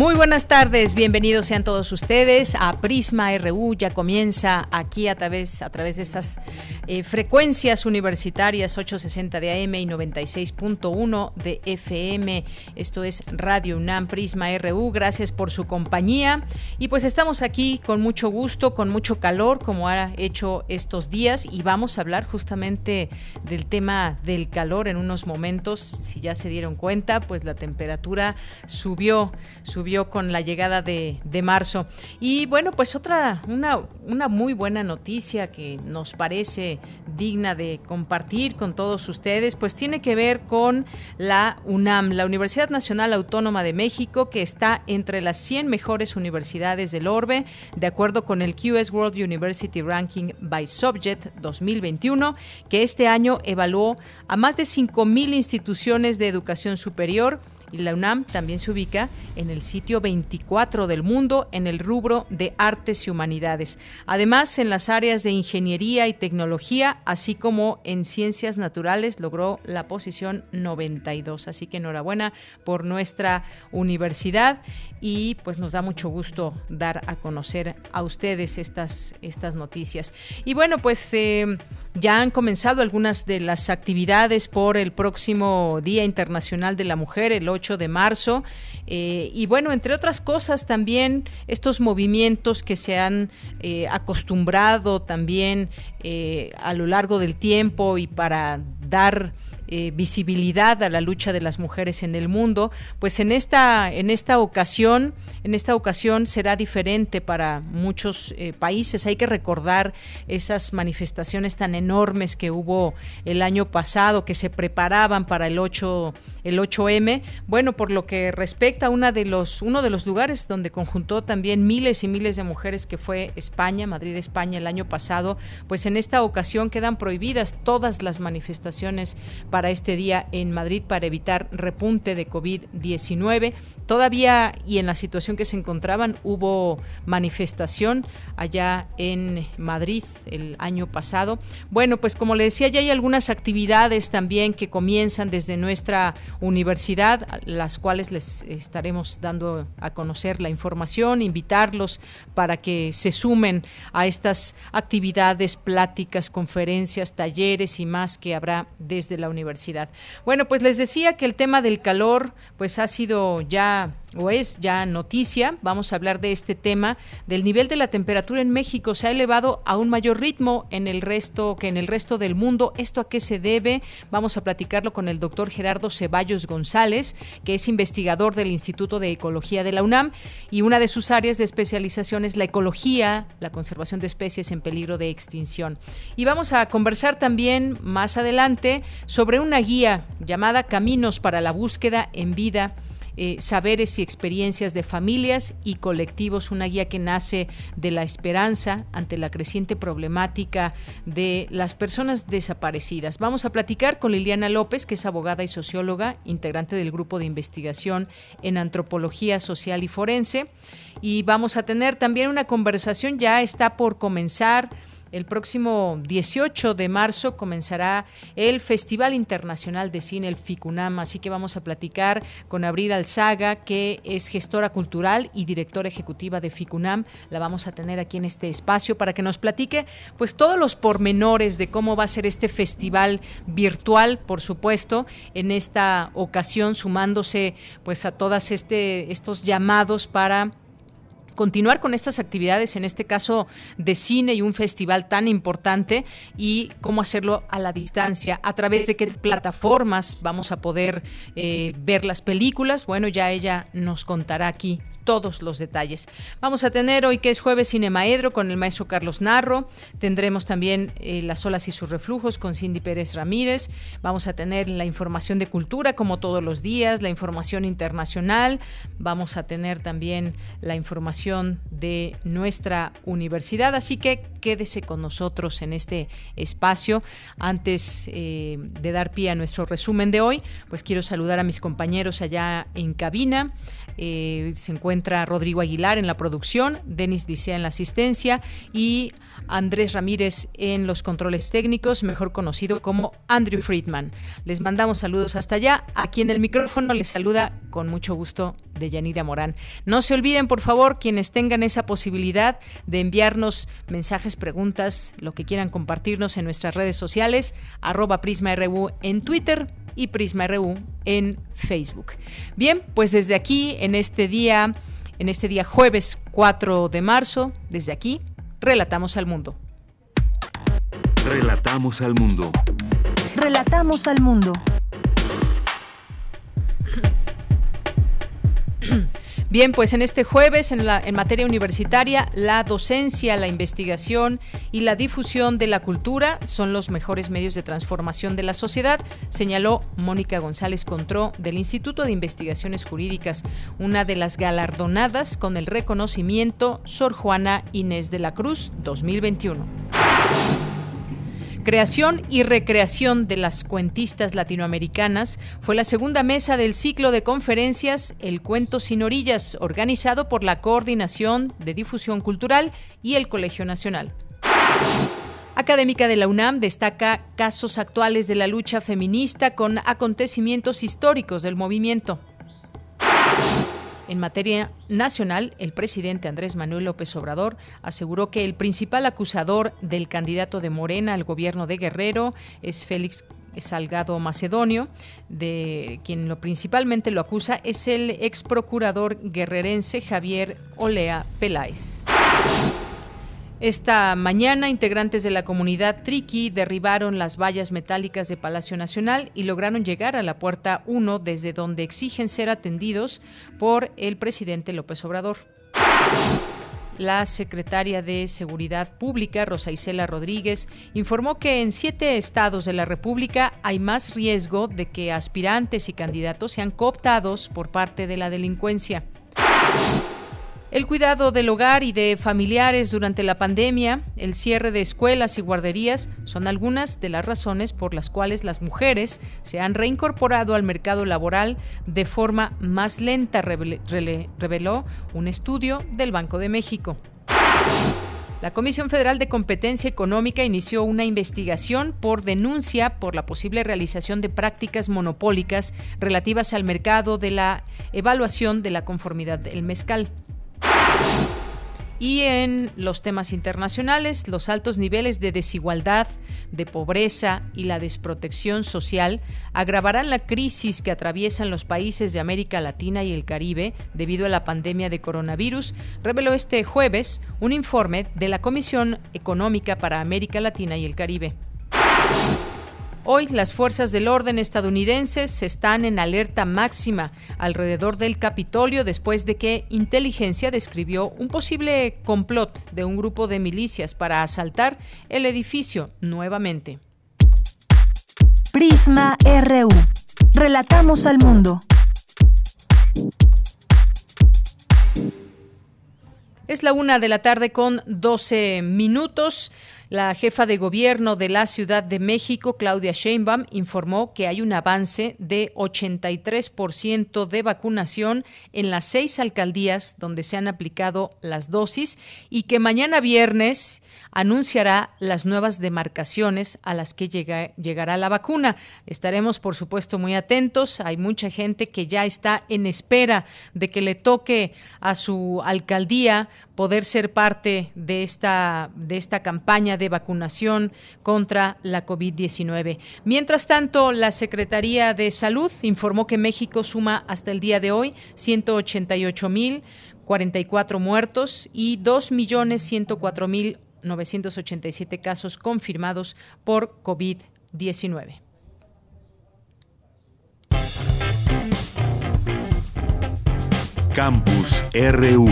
Muy buenas tardes, bienvenidos sean todos ustedes a Prisma RU. Ya comienza aquí a través, a través de estas eh, frecuencias universitarias 860 de AM y 96.1 de FM. Esto es Radio UNAM Prisma RU. Gracias por su compañía. Y pues estamos aquí con mucho gusto, con mucho calor, como ha hecho estos días. Y vamos a hablar justamente del tema del calor en unos momentos. Si ya se dieron cuenta, pues la temperatura subió, subió con la llegada de, marzo. Y bueno, pues otra, una, una muy buena noticia que nos parece digna de compartir con todos ustedes, pues tiene que ver con la UNAM, la Universidad Nacional Autónoma de México, que está entre las 100 mejores universidades del orbe, de acuerdo con el QS World University Ranking by Subject 2021, que este año evaluó a más de 5.000 instituciones de educación superior y la UNAM también se ubica en el sitio 24 del mundo en el rubro de artes y humanidades. Además, en las áreas de ingeniería y tecnología, así como en ciencias naturales, logró la posición 92. Así que enhorabuena por nuestra universidad y pues nos da mucho gusto dar a conocer a ustedes estas, estas noticias. Y bueno, pues eh, ya han comenzado algunas de las actividades por el próximo Día Internacional de la Mujer, el 8 de marzo. Eh, y bueno, entre otras cosas también estos movimientos que se han eh, acostumbrado también a lo largo del tiempo y para dar eh, visibilidad a la lucha de las mujeres en el mundo, pues en esta, en esta ocasión, en esta ocasión será diferente para muchos eh, países. Hay que recordar esas manifestaciones tan enormes que hubo el año pasado, que se preparaban para el 8 el 8M. Bueno, por lo que respecta a una de los, uno de los lugares donde conjuntó también miles y miles de mujeres que fue España, Madrid, España, el año pasado, pues en esta ocasión quedan prohibidas todas las manifestaciones para este día en Madrid para evitar repunte de COVID-19. Todavía y en la situación que se encontraban hubo manifestación allá en Madrid el año pasado. Bueno, pues como le decía, ya hay algunas actividades también que comienzan desde nuestra universidad, las cuales les estaremos dando a conocer la información, invitarlos para que se sumen a estas actividades, pláticas, conferencias, talleres y más que habrá desde la universidad. Bueno, pues les decía que el tema del calor pues ha sido ya o es ya noticia, vamos a hablar de este tema del nivel de la temperatura en México se ha elevado a un mayor ritmo en el resto que en el resto del mundo. ¿Esto a qué se debe? Vamos a platicarlo con el doctor Gerardo Ceballos González, que es investigador del Instituto de Ecología de la UNAM y una de sus áreas de especialización es la ecología, la conservación de especies en peligro de extinción. Y vamos a conversar también más adelante sobre una guía llamada Caminos para la búsqueda en vida eh, saberes y experiencias de familias y colectivos, una guía que nace de la esperanza ante la creciente problemática de las personas desaparecidas. Vamos a platicar con Liliana López, que es abogada y socióloga, integrante del grupo de investigación en antropología social y forense. Y vamos a tener también una conversación, ya está por comenzar el próximo 18 de marzo comenzará el Festival Internacional de Cine, el FICUNAM, así que vamos a platicar con Abril Alzaga, que es gestora cultural y directora ejecutiva de FICUNAM. La vamos a tener aquí en este espacio para que nos platique pues todos los pormenores de cómo va a ser este festival virtual, por supuesto, en esta ocasión sumándose pues a todas este estos llamados para continuar con estas actividades, en este caso de cine y un festival tan importante, y cómo hacerlo a la distancia, a través de qué plataformas vamos a poder eh, ver las películas. Bueno, ya ella nos contará aquí todos los detalles. Vamos a tener hoy que es jueves Cinemaedro con el maestro Carlos Narro. Tendremos también eh, Las olas y sus reflujos con Cindy Pérez Ramírez. Vamos a tener la información de cultura como todos los días, la información internacional. Vamos a tener también la información de nuestra universidad. Así que quédese con nosotros en este espacio. Antes eh, de dar pie a nuestro resumen de hoy, pues quiero saludar a mis compañeros allá en cabina. Eh, se encuentra Rodrigo Aguilar en la producción, Denis Dicea en la asistencia y Andrés Ramírez en los controles técnicos, mejor conocido como Andrew Friedman. Les mandamos saludos hasta allá. Aquí en el micrófono les saluda con mucho gusto de Yanira Morán. No se olviden, por favor, quienes tengan esa posibilidad de enviarnos mensajes, preguntas, lo que quieran compartirnos en nuestras redes sociales, arroba PrismaRU en Twitter y PrismaRU en Facebook. Bien, pues desde aquí, en este día, en este día jueves 4 de marzo, desde aquí, relatamos al mundo. Relatamos al mundo. Relatamos al mundo. Bien, pues en este jueves, en, en materia universitaria, la docencia, la investigación y la difusión de la cultura son los mejores medios de transformación de la sociedad, señaló Mónica González Contró del Instituto de Investigaciones Jurídicas, una de las galardonadas con el reconocimiento Sor Juana Inés de la Cruz 2021. Creación y recreación de las cuentistas latinoamericanas fue la segunda mesa del ciclo de conferencias El Cuento sin Orillas, organizado por la Coordinación de Difusión Cultural y el Colegio Nacional. Académica de la UNAM destaca casos actuales de la lucha feminista con acontecimientos históricos del movimiento. En materia nacional, el presidente Andrés Manuel López Obrador aseguró que el principal acusador del candidato de Morena al gobierno de Guerrero es Félix Salgado Macedonio, de quien lo principalmente lo acusa es el ex procurador guerrerense Javier Olea Peláez. Esta mañana, integrantes de la comunidad Triqui derribaron las vallas metálicas de Palacio Nacional y lograron llegar a la puerta 1 desde donde exigen ser atendidos por el presidente López Obrador. La secretaria de Seguridad Pública, Rosa Isela Rodríguez, informó que en siete estados de la República hay más riesgo de que aspirantes y candidatos sean cooptados por parte de la delincuencia. El cuidado del hogar y de familiares durante la pandemia, el cierre de escuelas y guarderías son algunas de las razones por las cuales las mujeres se han reincorporado al mercado laboral de forma más lenta, reveló un estudio del Banco de México. La Comisión Federal de Competencia Económica inició una investigación por denuncia por la posible realización de prácticas monopólicas relativas al mercado de la evaluación de la conformidad del mezcal. Y en los temas internacionales, los altos niveles de desigualdad, de pobreza y la desprotección social agravarán la crisis que atraviesan los países de América Latina y el Caribe debido a la pandemia de coronavirus, reveló este jueves un informe de la Comisión Económica para América Latina y el Caribe. Hoy las fuerzas del orden estadounidenses están en alerta máxima alrededor del Capitolio después de que inteligencia describió un posible complot de un grupo de milicias para asaltar el edificio nuevamente. Prisma RU. Relatamos al mundo. Es la una de la tarde con 12 minutos. La jefa de gobierno de la Ciudad de México, Claudia Sheinbaum, informó que hay un avance de 83% de vacunación en las seis alcaldías donde se han aplicado las dosis y que mañana viernes anunciará las nuevas demarcaciones a las que llegará la vacuna. Estaremos, por supuesto, muy atentos. Hay mucha gente que ya está en espera de que le toque a su alcaldía poder ser parte de esta, de esta campaña de vacunación contra la COVID-19. Mientras tanto, la Secretaría de Salud informó que México suma hasta el día de hoy 188 mil 44 muertos y 2.104.987 casos confirmados por COVID-19. Campus RU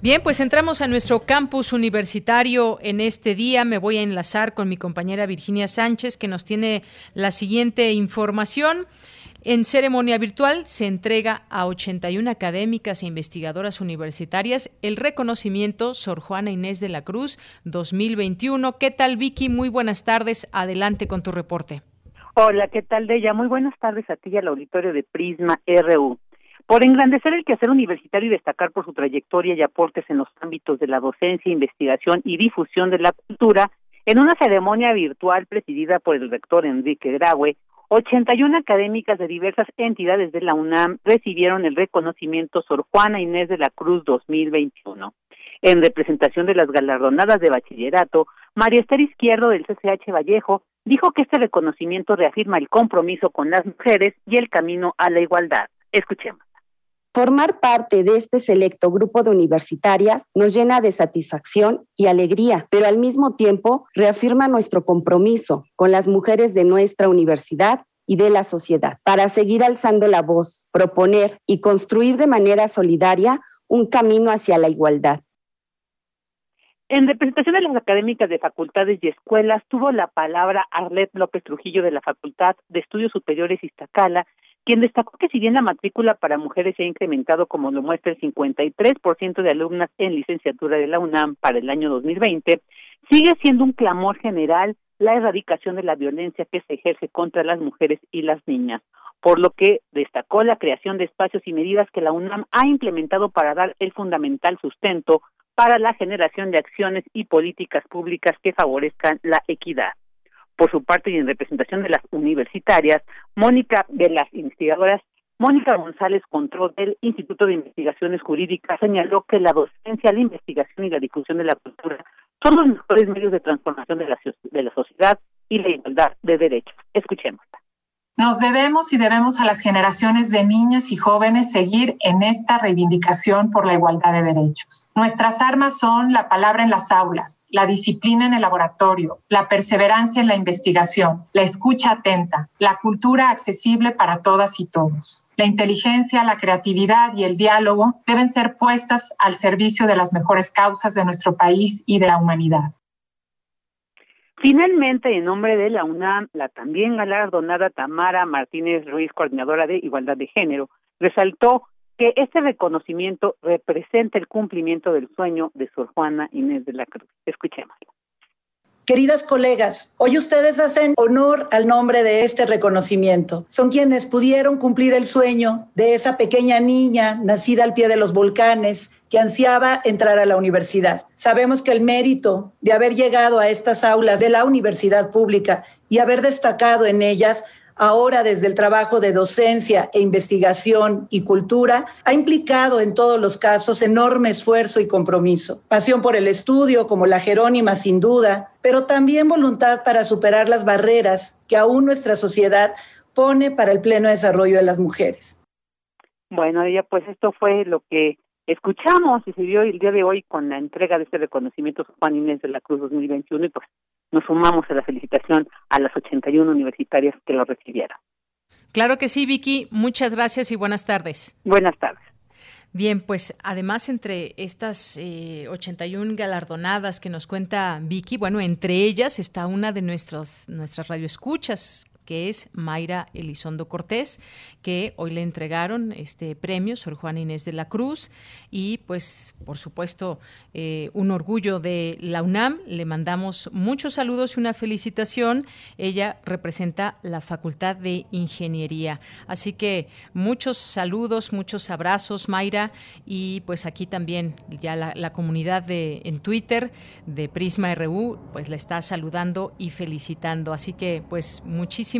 Bien, pues entramos a nuestro campus universitario en este día. Me voy a enlazar con mi compañera Virginia Sánchez, que nos tiene la siguiente información. En ceremonia virtual se entrega a 81 académicas e investigadoras universitarias el reconocimiento Sor Juana Inés de la Cruz 2021. ¿Qué tal, Vicky? Muy buenas tardes. Adelante con tu reporte. Hola, ¿qué tal, Deya? Muy buenas tardes a ti y al auditorio de Prisma RU por engrandecer el quehacer universitario y destacar por su trayectoria y aportes en los ámbitos de la docencia, investigación y difusión de la cultura, en una ceremonia virtual presidida por el rector Enrique Graue, 81 académicas de diversas entidades de la UNAM recibieron el reconocimiento Sor Juana Inés de la Cruz 2021. En representación de las galardonadas de bachillerato, María Esther Izquierdo del CCH Vallejo dijo que este reconocimiento reafirma el compromiso con las mujeres y el camino a la igualdad. Escuchemos. Formar parte de este selecto grupo de universitarias nos llena de satisfacción y alegría, pero al mismo tiempo reafirma nuestro compromiso con las mujeres de nuestra universidad y de la sociedad para seguir alzando la voz, proponer y construir de manera solidaria un camino hacia la igualdad. En representación de las académicas de facultades y escuelas, tuvo la palabra Arlet López Trujillo de la Facultad de Estudios Superiores Iztacala, quien destacó que si bien la matrícula para mujeres se ha incrementado como lo muestra el 53% de alumnas en licenciatura de la UNAM para el año 2020, sigue siendo un clamor general la erradicación de la violencia que se ejerce contra las mujeres y las niñas, por lo que destacó la creación de espacios y medidas que la UNAM ha implementado para dar el fundamental sustento para la generación de acciones y políticas públicas que favorezcan la equidad. Por su parte y en representación de las universitarias, Mónica de las investigadoras, Mónica González Control del Instituto de Investigaciones Jurídicas señaló que la docencia, la investigación y la difusión de la cultura son los mejores medios de transformación de la, de la sociedad y la igualdad de derechos. Escuchémosla. Nos debemos y debemos a las generaciones de niñas y jóvenes seguir en esta reivindicación por la igualdad de derechos. Nuestras armas son la palabra en las aulas, la disciplina en el laboratorio, la perseverancia en la investigación, la escucha atenta, la cultura accesible para todas y todos. La inteligencia, la creatividad y el diálogo deben ser puestas al servicio de las mejores causas de nuestro país y de la humanidad. Finalmente, en nombre de la UNAM, la también galardonada Tamara Martínez Ruiz, coordinadora de Igualdad de Género, resaltó que este reconocimiento representa el cumplimiento del sueño de Sor Juana Inés de la Cruz. Escuchémoslo. Queridas colegas, hoy ustedes hacen honor al nombre de este reconocimiento. Son quienes pudieron cumplir el sueño de esa pequeña niña nacida al pie de los volcanes que ansiaba entrar a la universidad. Sabemos que el mérito de haber llegado a estas aulas de la universidad pública y haber destacado en ellas ahora desde el trabajo de docencia e investigación y cultura, ha implicado en todos los casos enorme esfuerzo y compromiso. Pasión por el estudio, como la Jerónima sin duda, pero también voluntad para superar las barreras que aún nuestra sociedad pone para el pleno desarrollo de las mujeres. Bueno, ella pues esto fue lo que escuchamos y se dio el día de hoy con la entrega de este reconocimiento Juan Inés de la Cruz 2021 y pues nos sumamos a la felicitación a las 81 universitarias que lo recibieron. Claro que sí, Vicky. Muchas gracias y buenas tardes. Buenas tardes. Bien, pues además entre estas eh, 81 galardonadas que nos cuenta Vicky, bueno, entre ellas está una de nuestras, nuestras radioescuchas que es Mayra Elizondo Cortés, que hoy le entregaron este premio, Sor Juana Inés de la Cruz, y pues por supuesto eh, un orgullo de la UNAM. Le mandamos muchos saludos y una felicitación. Ella representa la Facultad de Ingeniería. Así que muchos saludos, muchos abrazos, Mayra, y pues aquí también ya la, comunidad de en Twitter de Prisma RU, pues la está saludando y felicitando. Así que pues muchísimas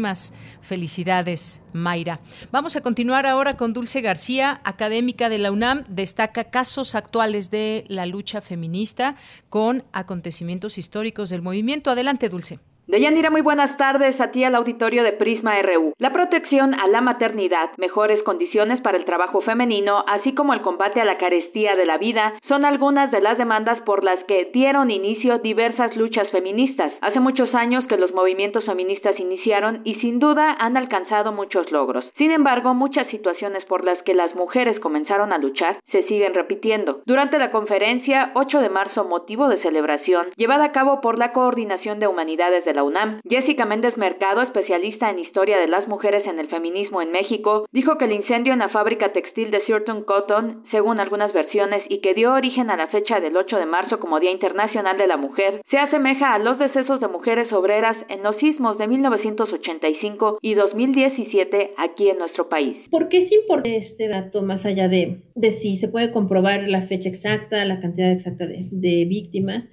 felicidades, Mayra. Vamos a continuar ahora con Dulce García, académica de la UNAM, destaca casos actuales de la lucha feminista con acontecimientos históricos del movimiento. Adelante, Dulce. Deyanira, muy buenas tardes a ti al auditorio de Prisma RU. La protección a la maternidad, mejores condiciones para el trabajo femenino, así como el combate a la carestía de la vida, son algunas de las demandas por las que dieron inicio diversas luchas feministas. Hace muchos años que los movimientos feministas iniciaron y sin duda han alcanzado muchos logros. Sin embargo, muchas situaciones por las que las mujeres comenzaron a luchar se siguen repitiendo. Durante la conferencia 8 de marzo, motivo de celebración, llevada a cabo por la Coordinación de Humanidades de la UNAM, Jessica Méndez Mercado, especialista en historia de las mujeres en el feminismo en México, dijo que el incendio en la fábrica textil de Surton Cotton, según algunas versiones, y que dio origen a la fecha del 8 de marzo como Día Internacional de la Mujer, se asemeja a los decesos de mujeres obreras en los sismos de 1985 y 2017 aquí en nuestro país. ¿Por qué es importante este dato más allá de, si se puede comprobar la fecha exacta, la cantidad exacta de víctimas?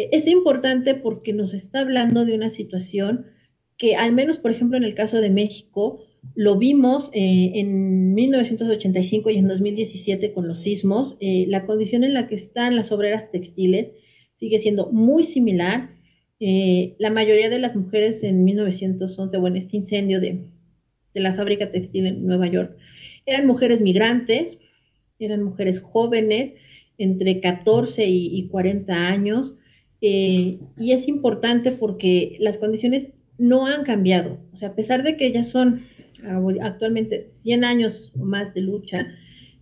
E-, es importante porque nos está hablando de una situación que al menos, por ejemplo, en el caso de México, lo vimos eh, en 1985 y en 2017 con los sismos. Eh, la condición en la que están las obreras textiles sigue siendo muy similar. Eh, la mayoría de las mujeres en 1911, o en este incendio de, de la fábrica textil en Nueva York, eran mujeres migrantes, eran mujeres jóvenes, entre 14 y, y 40 años, eh, y es importante porque las condiciones no han cambiado. O sea, a pesar de que ya son actualmente 100 años o más de lucha,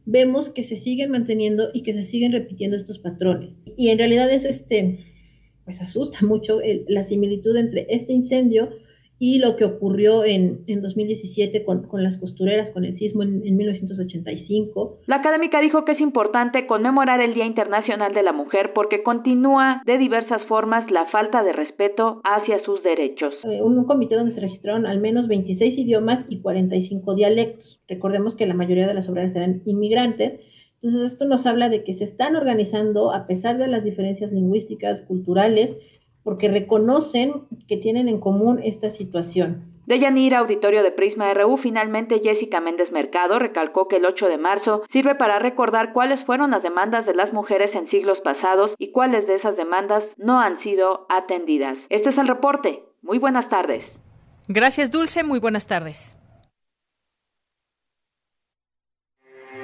vemos que se siguen manteniendo y que se siguen repitiendo estos patrones. Y en realidad es este, pues asusta mucho la similitud entre este incendio y lo que ocurrió en, en 2017 con, con, las costureras, con el sismo en, en, 1985. La académica dijo que es importante conmemorar el Día Internacional de la Mujer porque continúa de diversas formas la falta de respeto hacia sus derechos. Eh, un, un, comité donde se registraron al menos 26 idiomas y 45 dialectos. Recordemos que la mayoría de las obreras eran inmigrantes. Entonces esto nos habla de que se están organizando a pesar de las diferencias lingüísticas, culturales, porque reconocen que tienen en común esta situación. De Yanira, auditorio de Prisma RU, finalmente Jessica Méndez Mercado recalcó que el 8 de marzo sirve para recordar cuáles fueron las demandas de las mujeres en siglos pasados y cuáles de esas demandas no han sido atendidas. Este es el reporte. Muy buenas tardes. Gracias, Dulce. Muy buenas tardes.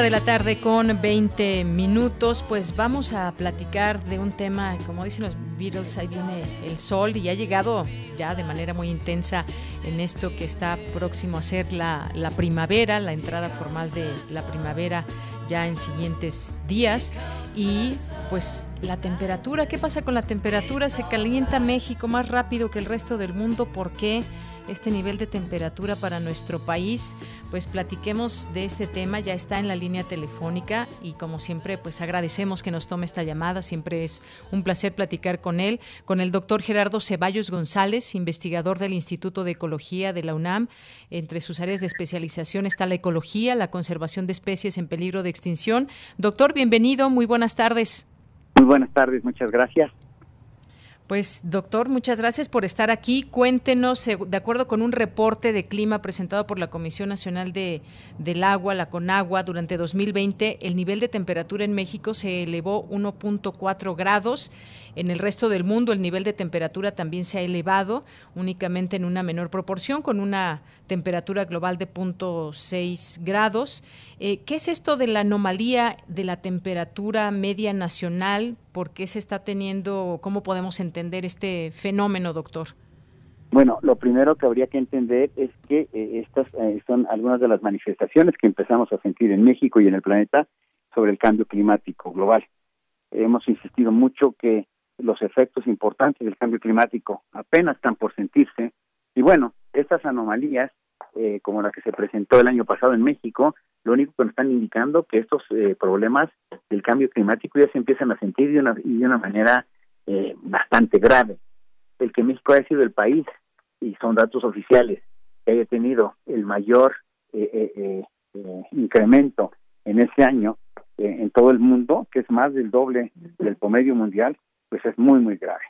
De la tarde con 20 minutos, pues vamos a platicar de un tema, como dicen los Beatles, ahí viene el sol y ha llegado ya de manera muy intensa en esto que está próximo a ser la, la primavera, la entrada formal de la primavera ya en siguientes días y pues la temperatura, ¿qué pasa con la temperatura? Se calienta México más rápido que el resto del mundo, ¿por qué? Este nivel de temperatura para nuestro país, pues platiquemos de este tema, ya está en la línea telefónica y como siempre pues agradecemos que nos tome esta llamada, siempre es un placer platicar con él, con el doctor Gerardo Ceballos González, investigador del Instituto de Ecología de la UNAM. Entre sus áreas de especialización está la ecología, la conservación de especies en peligro de extinción. Doctor, bienvenido, muy buenas tardes. Muy buenas tardes, muchas gracias. Pues doctor, muchas gracias por estar aquí. Cuéntenos, de acuerdo con un reporte de clima presentado por la Comisión Nacional de, del Agua, la CONAGUA, durante 2020, el nivel de temperatura en México se elevó 1.4 grados. En el resto del mundo el nivel de temperatura también se ha elevado, únicamente en una menor proporción, con una temperatura global de 0.6 grados. Eh, ¿Qué es esto de la anomalía de la temperatura media nacional? ¿Por qué se está teniendo? ¿Cómo podemos entender este fenómeno, doctor? Bueno, lo primero que habría que entender es que eh, estas eh, son algunas de las manifestaciones que empezamos a sentir en México y en el planeta sobre el cambio climático global. Hemos insistido mucho que los efectos importantes del cambio climático apenas están por sentirse y bueno, estas anomalías eh, como la que se presentó el año pasado en México, lo único que nos están indicando que estos eh, problemas del cambio climático ya se empiezan a sentir de una, de una manera eh, bastante grave. El que México haya sido el país, y son datos oficiales, que haya tenido el mayor incremento en ese año en todo el mundo, que es más del doble del promedio mundial, pues es muy, muy grave.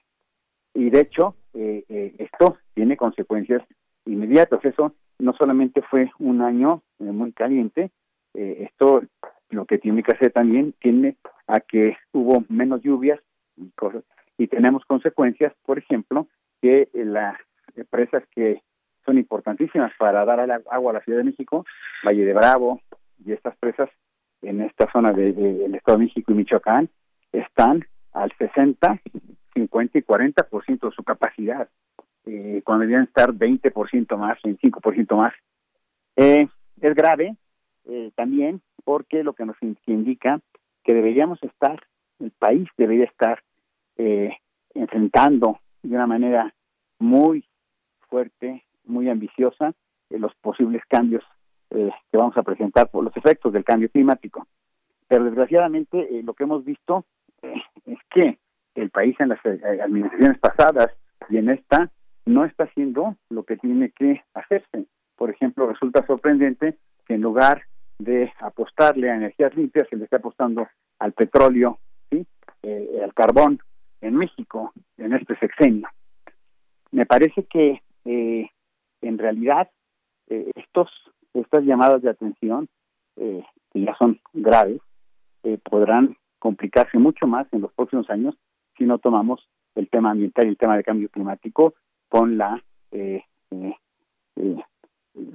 Y de hecho, esto tiene consecuencias inmediatas. Eso no solamente fue un año muy caliente, eh, esto lo que tiene que hacer también tiene a que hubo menos lluvias y cosas y tenemos consecuencias, por ejemplo, que las empresas que son importantísimas para dar agua a la Ciudad de México, Valle de Bravo y estas presas en esta zona del de, Estado de México y Michoacán están al 60, 50 y 40% de su capacidad, eh, cuando deberían estar 20% más, 25% más. Eh, es grave, eh, también porque lo que nos indica que deberíamos estar, el país debería estar eh, enfrentando de una manera muy fuerte, muy ambiciosa, eh, los posibles cambios que vamos a presentar por los efectos del cambio climático. Pero desgraciadamente lo que hemos visto es que el país en las administraciones pasadas y en esta no está haciendo lo que tiene que hacerse. Por ejemplo, resulta sorprendente que en lugar de apostarle a energías limpias, se le está apostando al petróleo, ¿sí? Eh, al carbón en México en este sexenio. Me parece que eh, en realidad eh, estos estas llamadas de atención que ya son graves podrán complicarse mucho más en los próximos años si no tomamos el tema ambiental y el tema de cambio climático con la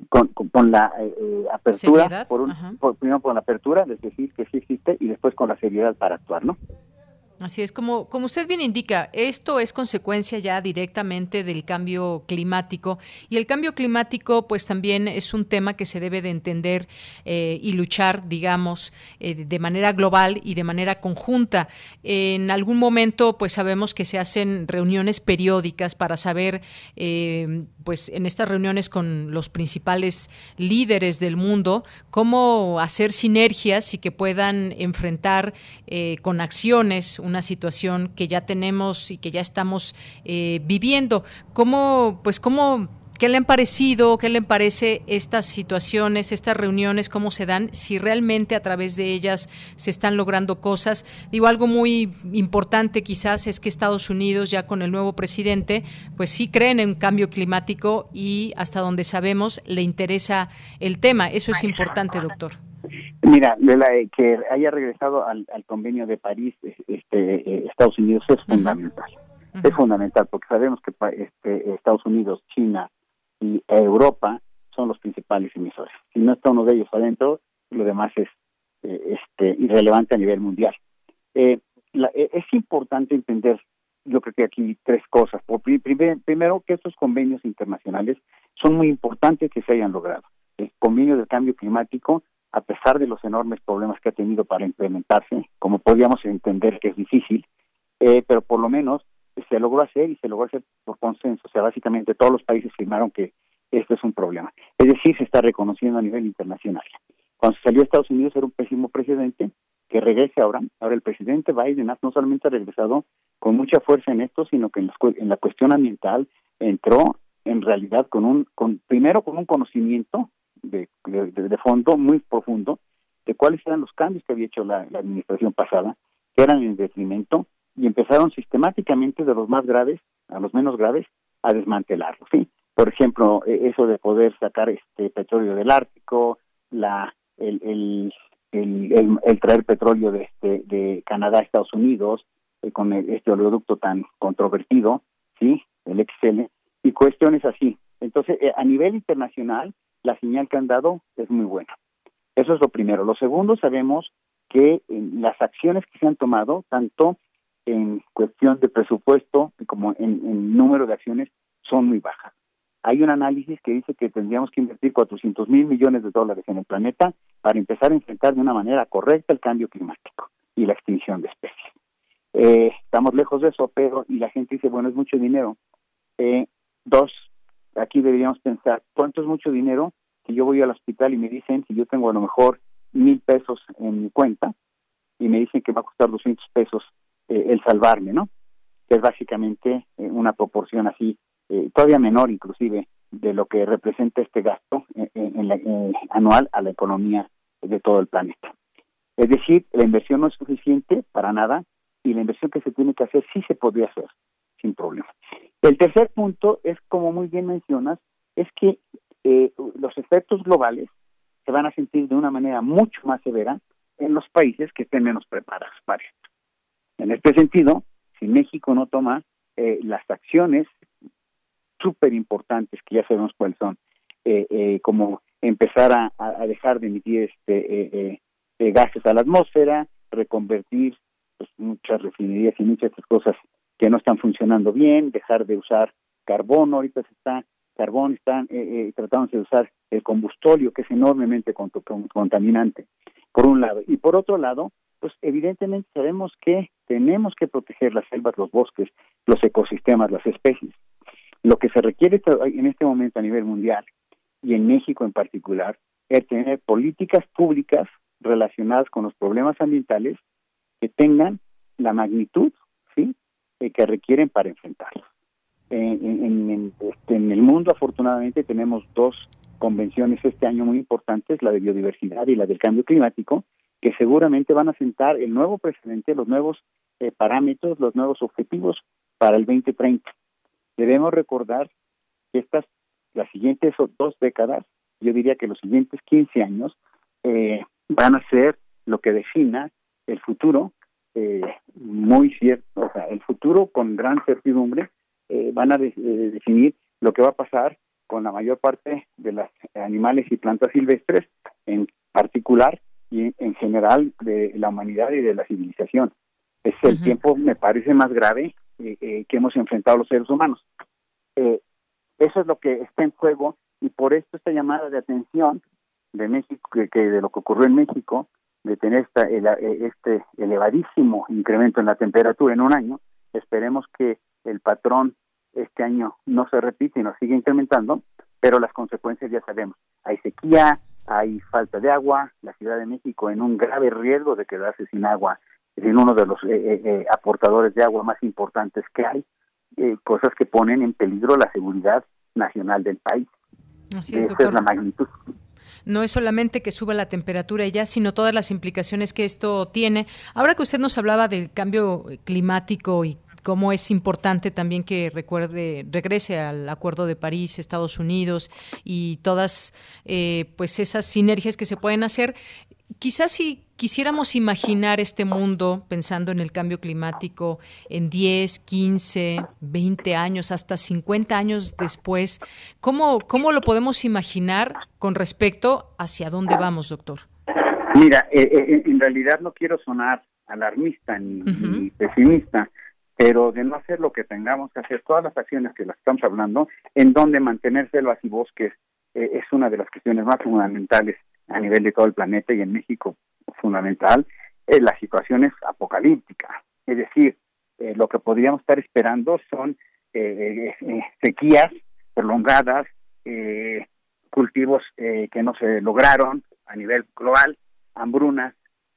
con, con, la eh, eh, apertura, por, un, primero con la apertura, es decir, que sí existe, y después con la seriedad para actuar, ¿no? Así es, como, como usted bien indica, esto es consecuencia ya directamente del cambio climático y el cambio climático pues también es un tema que se debe de entender eh, y luchar, digamos, eh, de manera global y de manera conjunta. En algún momento pues sabemos que se hacen reuniones periódicas para saber, eh, pues en estas reuniones con los principales líderes del mundo, cómo hacer sinergias y que puedan enfrentar con acciones una situación que ya tenemos y que ya estamos eh, viviendo. ¿Cómo, pues, cómo ¿Qué le han parecido? ¿Qué le parece estas situaciones, estas reuniones, cómo se dan? Si realmente a través de ellas se están logrando cosas. Digo, algo muy importante quizás es que Estados Unidos, ya con el nuevo presidente, pues sí creen en un cambio climático y hasta donde sabemos le interesa el tema. Eso es importante, doctor. Mira, que haya regresado al, convenio de París este, eh, Estados Unidos es fundamental. Es fundamental porque sabemos que este, Estados Unidos, China y Europa son los principales emisores. Si no está uno de ellos adentro, lo demás es eh, este, irrelevante a nivel mundial. Eh, es importante entender, yo creo que aquí tres cosas. Por, primero, que estos convenios internacionales son muy importantes que se hayan logrado. El convenio del cambio climático a pesar de los enormes problemas que ha tenido para implementarse, como podríamos entender que es difícil, eh, pero por lo menos se logró hacer y se logró hacer por consenso. O sea, básicamente todos los países firmaron que esto es un problema. Es decir, se está reconociendo a nivel internacional. Cuando salió Estados Unidos era un pésimo precedente, que regrese ahora. Ahora el presidente Biden no solamente ha regresado con mucha fuerza en esto, sino que en, en la cuestión ambiental entró en realidad con un, con, primero con un conocimiento de, de, fondo muy profundo de cuáles eran los cambios que había hecho la, administración pasada, que eran en detrimento, y empezaron sistemáticamente de los más graves a los menos graves a desmantelarlos. ¿sí? Por ejemplo, e, eso de poder sacar este petróleo del Ártico, la el, el, el, el, traer petróleo de, este, de Canadá a Estados Unidos, eh, con este oleoducto tan controvertido, ¿sí? el XL, y cuestiones así. Entonces, eh, a nivel internacional, la señal que han dado es muy buena. Eso es lo primero. Lo segundo, sabemos que las acciones que se han tomado, tanto en cuestión de presupuesto como en, número de acciones, son muy bajas. Hay un análisis que dice que tendríamos que invertir 400 mil millones de dólares en el planeta para empezar a enfrentar de una manera correcta el cambio climático y la extinción de especies. Eh, estamos lejos de eso, pero y la gente dice, bueno, es mucho dinero. Eh, dos, aquí deberíamos pensar, ¿cuánto es mucho dinero que yo voy al hospital y me dicen, si yo tengo a lo mejor mil pesos en mi cuenta, y me dicen que va a costar 200 pesos eh, el salvarme, ¿no? Que es básicamente eh, una proporción así, eh, todavía menor inclusive, de lo que representa este gasto en, anual a la economía de todo el planeta. Es decir, la inversión no es suficiente para nada y la inversión que se tiene que hacer sí se podría hacer sin problema. El tercer punto es, como muy bien mencionas, es que los efectos globales se van a sentir de una manera mucho más severa en los países que estén menos preparados para esto. En este sentido, si México no toma eh, las acciones súper importantes que ya sabemos cuáles son, eh, eh, como empezar a, dejar de emitir este gases a la atmósfera, reconvertir pues, muchas refinerías y muchas otras cosas que no están funcionando bien, dejar de usar carbono, ahorita se está carbón, están tratando de usar el combustóleo, que es enormemente contaminante por un lado. Y por otro lado, pues evidentemente sabemos que tenemos que proteger las selvas, los bosques, los ecosistemas, las especies. Lo que se requiere en este momento a nivel mundial y en México en particular es tener políticas públicas relacionadas con los problemas ambientales que tengan la magnitud. Eh, que requieren para enfrentarlos. En, este, en, el mundo, afortunadamente, tenemos dos convenciones este año muy importantes, la de biodiversidad y la del cambio climático, que seguramente van a sentar el nuevo precedente, los nuevos eh, parámetros, los nuevos objetivos para el 2030. Debemos recordar que estas, las siguientes dos décadas, yo diría que los siguientes 15 años, eh, van a ser lo que defina el futuro, eh, muy cierto, o sea, el futuro con gran certidumbre, van a definir lo que va a pasar con la mayor parte de los animales y plantas silvestres, en particular y en general de la humanidad y de la civilización. Es el tiempo, me parece, más grave eh, eh, que hemos enfrentado los seres humanos. Eh, eso es lo que está en juego y por esto esta llamada de atención de México, que, de lo que ocurrió en México, de tener esta, este elevadísimo incremento en la temperatura en un año, esperemos que el patrón este año no se repite y nos sigue incrementando, pero las consecuencias ya sabemos. Hay sequía, hay falta de agua, la Ciudad de México en un grave riesgo de quedarse sin agua, en uno de los eh, eh, eh, aportadores de agua más importantes que hay, cosas que ponen en peligro la seguridad nacional del país. Así es, Esa es la magnitud no es solamente que suba la temperatura ya, sino todas las implicaciones que esto tiene. Ahora que usted nos hablaba del cambio climático y cómo es importante también que recuerde, regrese al Acuerdo de París, Estados Unidos y todas eh, pues esas sinergias que se pueden hacer. Quizás si quisiéramos imaginar este mundo pensando en el cambio climático en 10, 15, 20 años, hasta 50 años después, ¿cómo, cómo lo podemos imaginar con respecto hacia dónde vamos, doctor? Mira, eh, eh, en realidad no quiero sonar alarmista ni pesimista, pero de no hacer lo que tengamos que hacer, todas las acciones que las estamos hablando, en donde mantener selvas y bosques eh, es una de las cuestiones más fundamentales a nivel de todo el planeta y en México fundamental, eh, la situación es apocalíptica. Es decir, eh, lo que podríamos estar esperando son sequías prolongadas, cultivos que no se lograron a nivel global, hambrunas,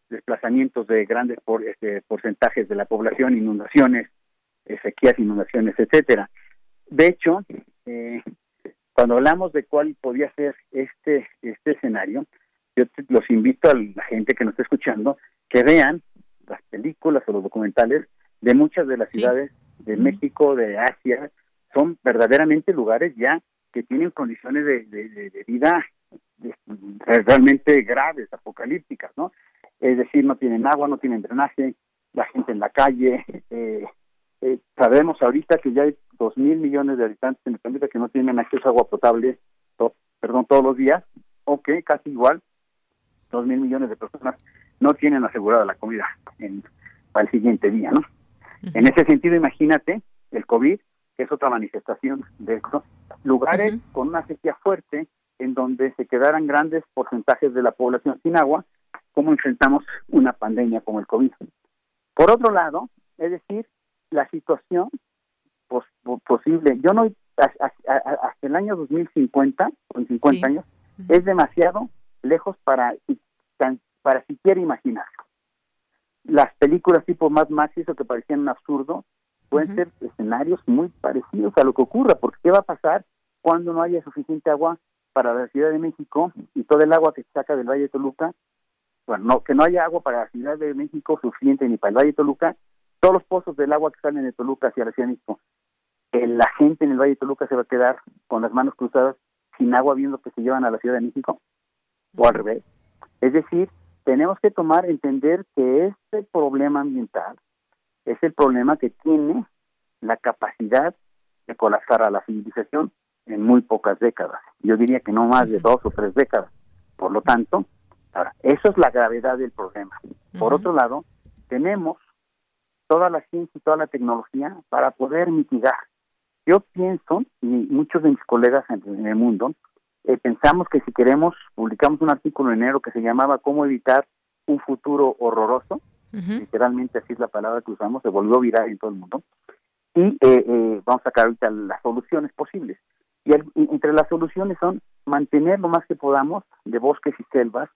desplazamientos de grandes por, este, porcentajes de la población, inundaciones, eh, sequías, inundaciones, etcétera. De hecho, eh, cuando hablamos de cuál podía ser este este escenario, yo los invito a la gente que nos está escuchando que vean las películas o los documentales de muchas de las ciudades de México, de Asia, son verdaderamente lugares ya que tienen condiciones de, de vida realmente graves, apocalípticas, ¿no? es decir, no tienen agua, no tienen drenaje, la gente en la calle. Eh, eh, sabemos ahorita que ya hay dos mil millones de habitantes en el planeta que no tienen acceso a agua potable, perdón, todos los días, o que casi igual, dos mil millones de personas no tienen asegurada la comida en, para el siguiente día, ¿no? En ese sentido, imagínate el COVID, que es otra manifestación de esto, lugares con una sequía fuerte en donde se quedaran grandes porcentajes de la población sin agua cómo enfrentamos una pandemia como el COVID. Por otro lado, es decir, la situación posible, yo no hasta el año 2050, con 50 años, es demasiado lejos para, para siquiera imaginarlo. Las películas tipo Mad Max, eso que parecían un absurdo, pueden ser escenarios muy parecidos a lo que ocurra, porque ¿qué va a pasar cuando no haya suficiente agua para la Ciudad de México y todo el agua que se saca del Valle de Toluca? Bueno, no, que no haya agua para la Ciudad de México suficiente ni para el Valle de Toluca, todos los pozos del agua que salen de Toluca hacia la Ciudad de México, la gente en el Valle de Toluca se va a quedar con las manos cruzadas sin agua viendo que se llevan a la Ciudad de México, o al revés. Es decir, tenemos que tomar, entender que este problema ambiental es el problema que tiene la capacidad de colapsar a la civilización en muy pocas décadas. Yo diría que no más de dos o tres décadas. Por lo tanto, ahora, eso es la gravedad del problema. Por otro lado, tenemos toda la ciencia y toda la tecnología para poder mitigar. Yo pienso, y muchos de mis colegas en, el mundo, eh, pensamos que si queremos, publicamos un artículo en enero que se llamaba Cómo evitar un futuro horroroso, literalmente así es la palabra que usamos, se volvió viral en todo el mundo, y eh, eh, vamos a sacar ahorita las soluciones posibles. Y, entre las soluciones son mantener lo más que podamos de bosques y selvas,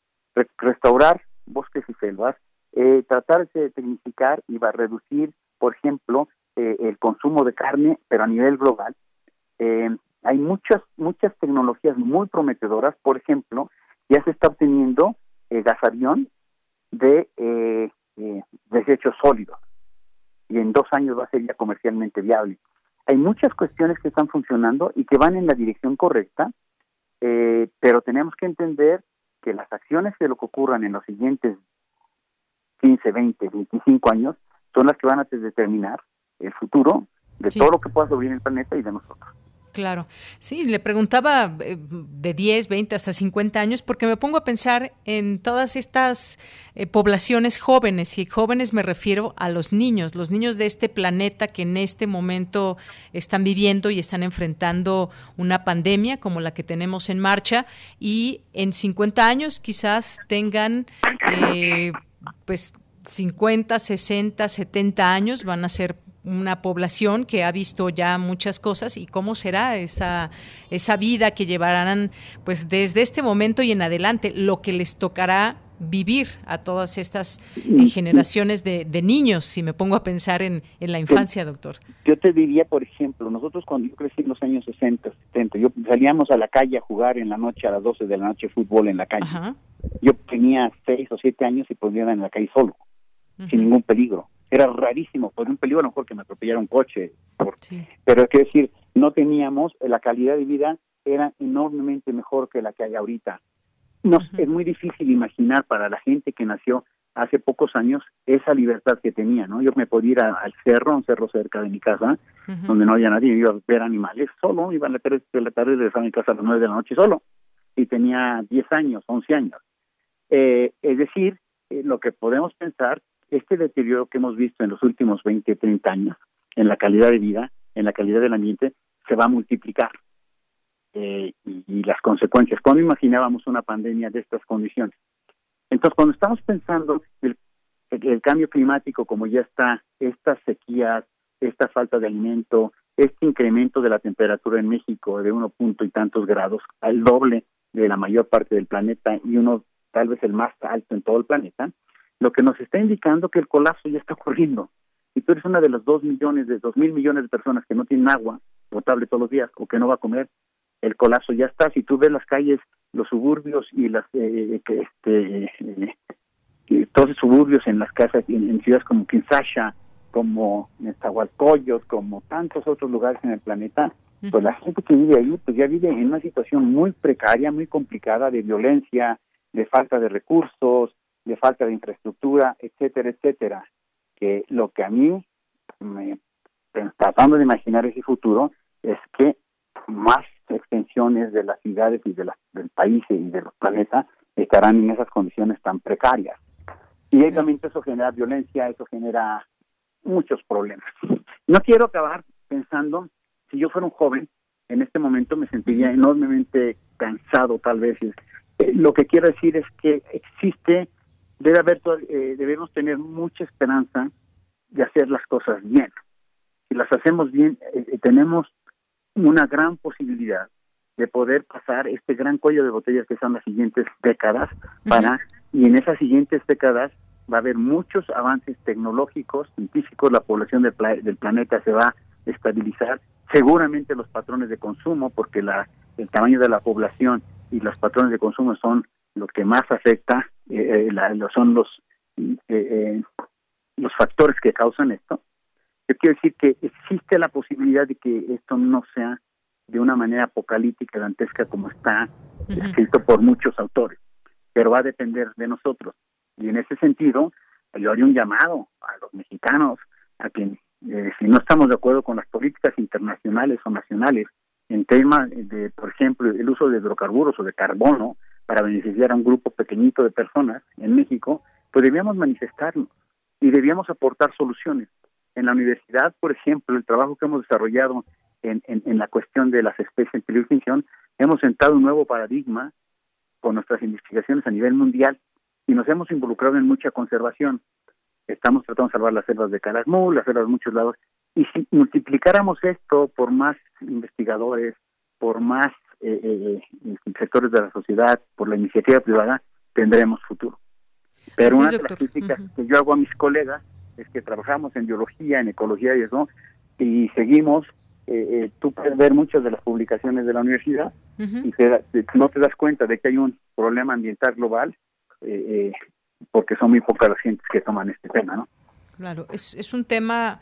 restaurar bosques y selvas, eh, tratar de tecnificar y va a reducir, por ejemplo, eh, el consumo de carne, pero a nivel global. Eh, hay muchas, muchas tecnologías muy prometedoras, por ejemplo, ya se está obteniendo eh, gas avión de desechos sólidos y en dos años va a ser ya comercialmente viable. Hay muchas cuestiones que están funcionando y que van en la dirección correcta, pero tenemos que entender que las acciones de lo que ocurran en los siguientes 15, 20, 25 años son las que van a determinar el futuro de todo lo que pueda sobrevivir en el planeta y de nosotros. Claro, sí, le preguntaba eh, de 10, 20 hasta 50 años porque me pongo a pensar en todas estas eh, poblaciones jóvenes y jóvenes me refiero a los niños, los niños de este planeta que en este momento están viviendo y están enfrentando una pandemia como la que tenemos en marcha y en 50 años quizás tengan eh, pues 50, 60, 70 años van a ser una población que ha visto ya muchas cosas y cómo será esa, esa vida que llevarán pues desde este momento y en adelante, lo que les tocará vivir a todas estas eh, generaciones de, niños, si me pongo a pensar en, en, la infancia, doctor. Yo te diría, por ejemplo, nosotros cuando yo crecí en los años 60, 70, yo salíamos a la calle a jugar en la noche a las 12 de la noche fútbol en la calle. Yo tenía 6 o 7 años y podía ir en la calle solo, sin ningún peligro. Era rarísimo, por un peligro a lo mejor que me atropellara un coche, pero es que decir, no teníamos, la calidad de vida era enormemente mejor que la que hay ahorita nos, Es muy difícil imaginar para la gente que nació hace pocos años esa libertad que tenía, ¿no? Yo me podía ir al cerro, un cerro cerca de mi casa, donde no había nadie, iba a ver animales solo, iba a la tarde, de la tarde regresaba a mi casa a las nueve de la noche solo, y tenía 10 años, 11 años. Eh, es decir, eh, lo que podemos pensar, este deterioro que hemos visto en los últimos 20, 30 años, en la calidad de vida, en la calidad del ambiente, se va a multiplicar. Eh, y, las consecuencias. ¿Cuándo imaginábamos una pandemia de estas condiciones? Entonces, cuando estamos pensando el, el cambio climático, como ya está, estas sequías, esta falta de alimento, este incremento de la temperatura en México de uno punto y tantos grados, al doble de la mayor parte del planeta y uno tal vez el más alto en todo el planeta, lo que nos está indicando que el colapso ya está ocurriendo. Y tú eres una de los dos millones, de dos mil millones de personas que no tienen agua potable todos los días o que no va a comer, el colapso ya está. Si tú ves las calles, los suburbios y las eh, que este eh, todos los suburbios en las casas en, ciudades como Kinshasa, como Nezahualcóyotl, como tantos otros lugares en el planeta, pues la gente que vive ahí pues ya vive en una situación muy precaria, muy complicada de violencia, de falta de recursos, de falta de infraestructura, etcétera, etcétera. Que lo que a mí me tratando de imaginar ese futuro es que más extensiones de las ciudades y de del país y de los planetas estarán en esas condiciones tan precarias. Y obviamente eso genera violencia, eso genera muchos problemas. No quiero acabar pensando, si yo fuera un joven, en este momento me sentiría enormemente cansado tal vez. Eh, lo que quiero decir es que existe, debe haber, eh, debemos tener mucha esperanza de hacer las cosas bien. Si las hacemos bien, eh, tenemos una gran posibilidad de poder pasar este gran cuello de botellas que son las siguientes décadas para y en esas siguientes décadas va a haber muchos avances tecnológicos, científicos, la población del, del planeta se va a estabilizar, seguramente los patrones de consumo, porque la, el tamaño de la población y los patrones de consumo son lo que más afecta, eh, eh son los eh, eh, los factores que causan esto. Yo quiero decir que existe la posibilidad de que esto no sea de una manera apocalíptica, dantesca, como está escrito por muchos autores, pero va a depender de nosotros. Y en ese sentido, yo haría un llamado a los mexicanos a que eh, si no estamos de acuerdo con las políticas internacionales o nacionales en tema de, por ejemplo, el uso de hidrocarburos o de carbono para beneficiar a un grupo pequeñito de personas en México, pues debíamos manifestarnos y debíamos aportar soluciones. En la universidad, por ejemplo, el trabajo que hemos desarrollado en, en, la cuestión de las especies en peligro de extinción, hemos sentado un nuevo paradigma con nuestras investigaciones a nivel mundial y nos hemos involucrado en mucha conservación. Estamos tratando de salvar las selvas de Calakmul, las selvas de muchos lados, y si multiplicáramos esto por más investigadores, por más sectores de la sociedad, por la iniciativa privada, tendremos futuro. Pero una de las críticas que yo hago a mis colegas es que trabajamos en biología, en ecología y eso, y seguimos, eh, tú puedes ver muchas de las publicaciones de la universidad y no te das cuenta de que hay un problema ambiental global eh, porque son muy pocas las gentes que toman este tema, ¿no? Claro, es, es un tema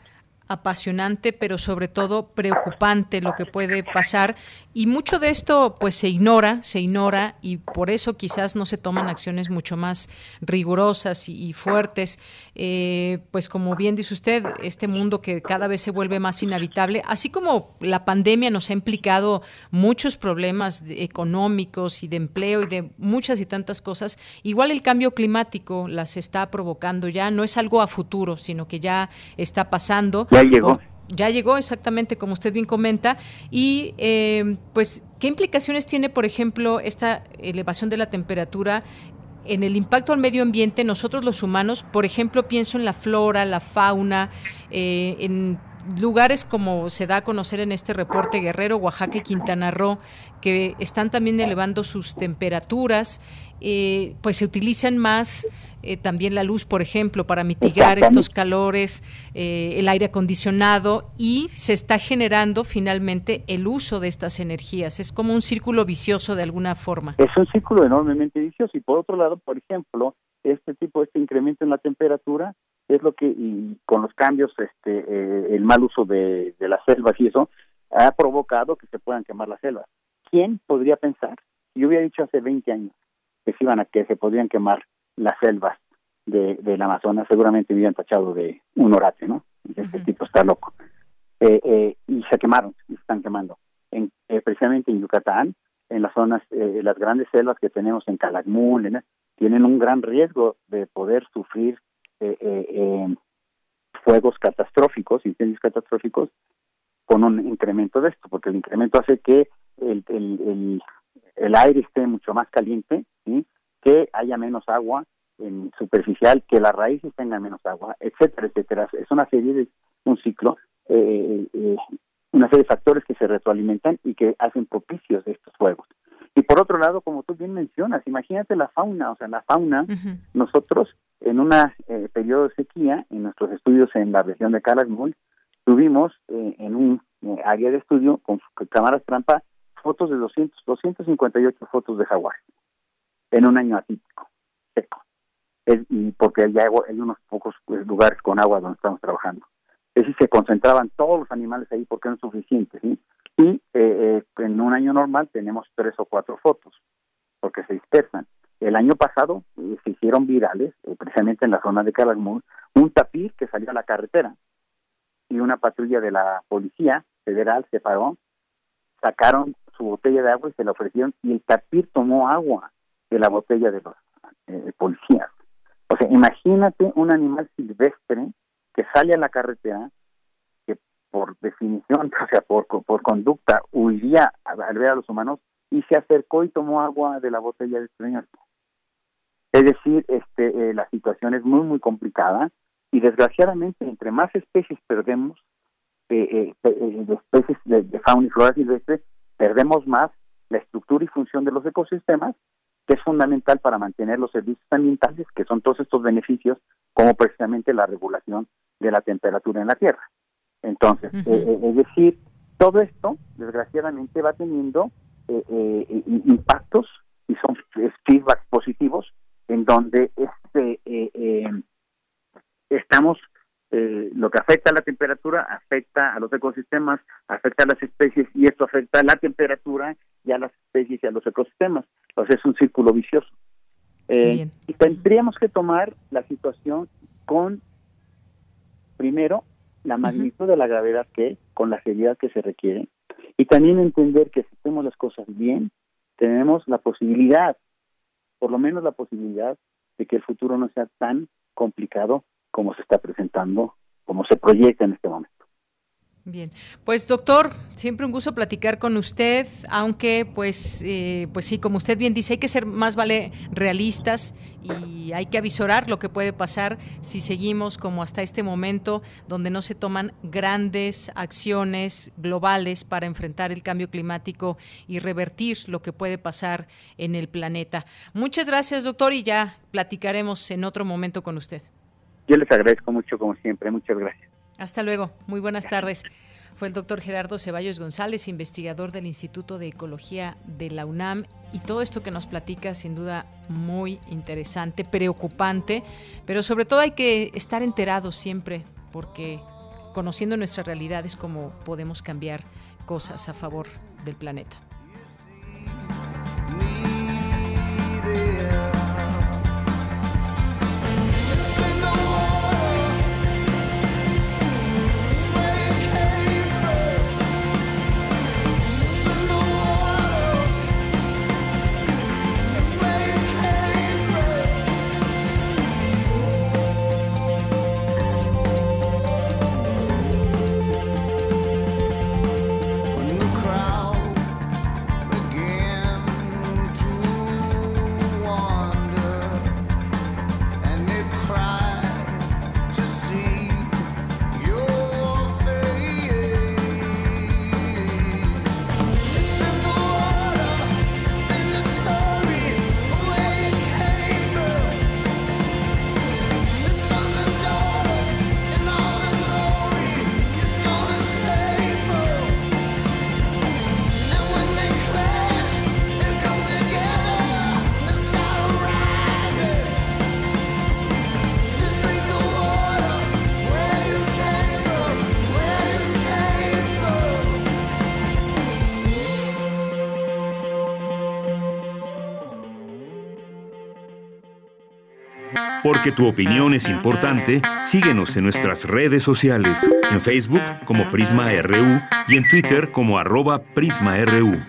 apasionante, pero sobre todo preocupante lo que puede pasar. Y mucho de esto pues se ignora, se ignora y por eso quizás no se toman acciones mucho más rigurosas y, fuertes. Eh, pues como bien dice usted, este mundo que cada vez se vuelve más inhabitable, así como la pandemia nos ha implicado muchos problemas económicos y de empleo y de muchas y tantas cosas, igual el cambio climático las está provocando ya, no es algo a futuro, sino que ya está pasando. Ya llegó. ya llegó exactamente como usted bien comenta. Y eh, pues qué implicaciones tiene por ejemplo esta elevación de la temperatura en el impacto al medio ambiente nosotros los humanos por ejemplo pienso en la flora la fauna eh, en lugares como se da a conocer en este reporte Guerrero, Oaxaca y Quintana Roo, que están también elevando sus temperaturas, eh, pues se utilizan más eh, también la luz, por ejemplo, para mitigar estos calores, eh, el aire acondicionado y se está generando finalmente el uso de estas energías. Es como un círculo vicioso de alguna forma. Es un círculo enormemente vicioso y por otro lado, por ejemplo, este tipo, este incremento en la temperatura es lo que, y con los cambios, este, eh, el mal uso de, de las selvas y eso, ha provocado que se puedan quemar las selvas. ¿Quién podría pensar? Yo había dicho hace 20 años que se iban a que se podrían quemar las selvas de, del Amazonas, seguramente me tachado de un orate, ¿no? Este tipo está loco. Eh, eh, y se quemaron, y se están quemando. En, eh, precisamente en Yucatán, en las zonas, las grandes selvas que tenemos en Calakmul, tienen un gran riesgo de poder sufrir fuegos catastróficos, incendios catastróficos, con un incremento de esto, porque el incremento hace que el, el, el, el aire esté mucho más caliente, ¿sí? Que haya menos agua en superficial, que las raíces tengan menos agua, etcétera, etcétera. Es una serie de un ciclo, eh, eh, una serie de factores que se retroalimentan y que hacen propicios de estos fuegos. Y por otro lado, como tú bien mencionas, imagínate la fauna, o sea, la fauna, nosotros en un eh, periodo de sequía, en nuestros estudios en la región de Calakmul, tuvimos en un área de estudio con cámaras trampa fotos de 200, 258 fotos de jaguar en un año atípico, seco. y porque ya hay unos pocos pues, lugares con agua donde estamos trabajando. Es decir, se concentraban todos los animales ahí porque no es suficiente. ¿sí? Y eh, eh, en un año normal tenemos tres o cuatro fotos, porque se dispersan. El año pasado eh, se hicieron virales, precisamente en la zona de Calakmul, un tapir que salió a la carretera y una patrulla de la policía federal se paró, sacaron su botella de agua y se la ofrecieron y el tapir tomó agua de la botella de los eh, policías. O sea, imagínate un animal silvestre que sale a la carretera, que por definición, o sea, por, por conducta, huiría al ver a los humanos y se acercó y tomó agua de la botella del señor. Es decir, este, eh, la situación es muy, muy complicada y desgraciadamente entre más especies perdemos, eh, de especies de, fauna y flora silvestre, perdemos más la estructura y función de los ecosistemas, que es fundamental para mantener los servicios ambientales, que son todos estos beneficios, como precisamente la regulación de la temperatura en la Tierra. Entonces, es decir, todo esto, desgraciadamente, va teniendo impactos y son feedbacks positivos en donde este estamos eh, lo que afecta a la temperatura afecta a los ecosistemas, afecta a las especies y esto afecta a la temperatura y a las especies y a los ecosistemas. Entonces es un círculo vicioso. Eh, y tendríamos que tomar la situación con, primero, la magnitud de la gravedad que con la seriedad que se requiere, y también entender que si hacemos las cosas bien, tenemos la posibilidad, por lo menos la posibilidad, de que el futuro no sea tan complicado como se está presentando, como se proyecta en este momento. Bien, pues doctor, siempre un gusto platicar con usted, aunque pues, eh, pues sí, como usted bien dice, hay que ser más vale realistas y hay que avisorar lo que puede pasar si seguimos como hasta este momento, donde no se toman grandes acciones globales para enfrentar el cambio climático y revertir lo que puede pasar en el planeta. Muchas gracias, doctor, y ya platicaremos en otro momento con usted. Yo les agradezco mucho, como siempre. Muchas gracias. Hasta luego. Muy buenas tardes. Fue el doctor Gerardo Ceballos González, investigador del Instituto de Ecología de la UNAM. Y todo esto que nos platica, sin duda, muy interesante, preocupante, pero sobre todo hay que estar enterados siempre, porque conociendo nuestra realidad es como podemos cambiar cosas a favor del planeta. Porque tu opinión es importante, síguenos en nuestras redes sociales, en Facebook como Prisma RU y en Twitter como arroba PrismaRU.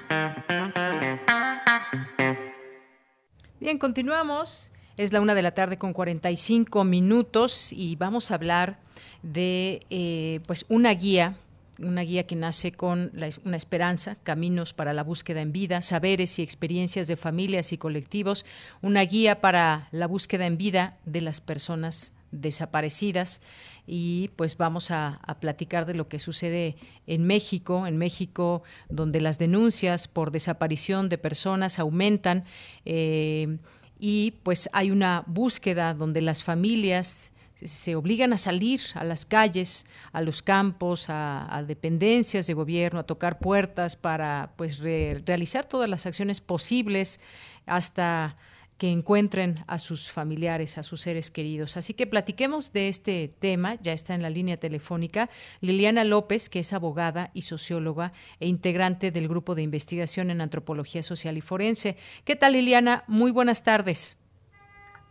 Bien, continuamos. Es la una de la tarde con 45 minutos y vamos a hablar de eh, pues una guía una guía que nace con una esperanza, caminos para la búsqueda en vida, saberes y experiencias de familias y colectivos, una guía para la búsqueda en vida de las personas desaparecidas. Y pues vamos a, platicar de lo que sucede en México, en México donde las denuncias por desaparición de personas aumentan eh, y pues hay una búsqueda donde las familias se obligan a salir a las calles, a los campos, a, dependencias de gobierno, a tocar puertas para pues realizar todas las acciones posibles hasta que encuentren a sus familiares, a sus seres queridos. Así que platiquemos de este tema, ya está en la línea telefónica, Liliana López, que es abogada y socióloga e integrante del Grupo de Investigación en Antropología Social y Forense. ¿Qué tal, Liliana? Muy buenas tardes.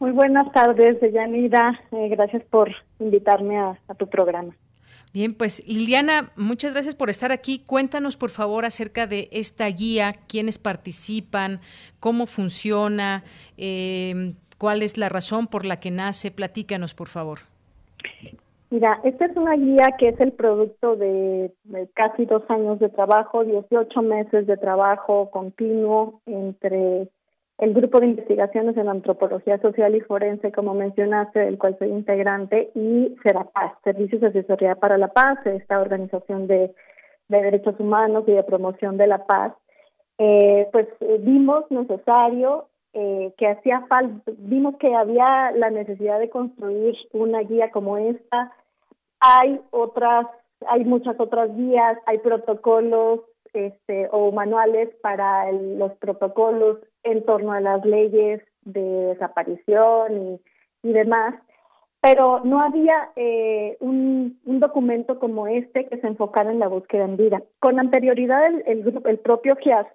Muy buenas tardes, Yanira. Eh, gracias por invitarme a, tu programa. Bien, pues Liliana, muchas gracias por estar aquí. Cuéntanos, por favor, acerca de esta guía, quiénes participan, cómo funciona, eh, cuál es la razón por la que nace. Platícanos, por favor. Mira, esta es una guía que es el producto de, de, casi dos años de trabajo, 18 meses de trabajo continuo entre el grupo de investigaciones en antropología social y forense, como mencionaste, del cual soy integrante, y Serapaz, Servicios de Asesoría para la Paz, esta organización de, derechos humanos y de promoción de la paz, eh, pues eh, vimos necesario eh, que hacía falta, vimos que había la necesidad de construir una guía como esta. Hay otras, hay muchas otras guías, hay protocolos este, o manuales para los protocolos en torno a las leyes de desaparición y, y demás, pero no había eh, un, un, documento como este que se enfocara en la búsqueda en vida. Con anterioridad, el, el, el propio GIAS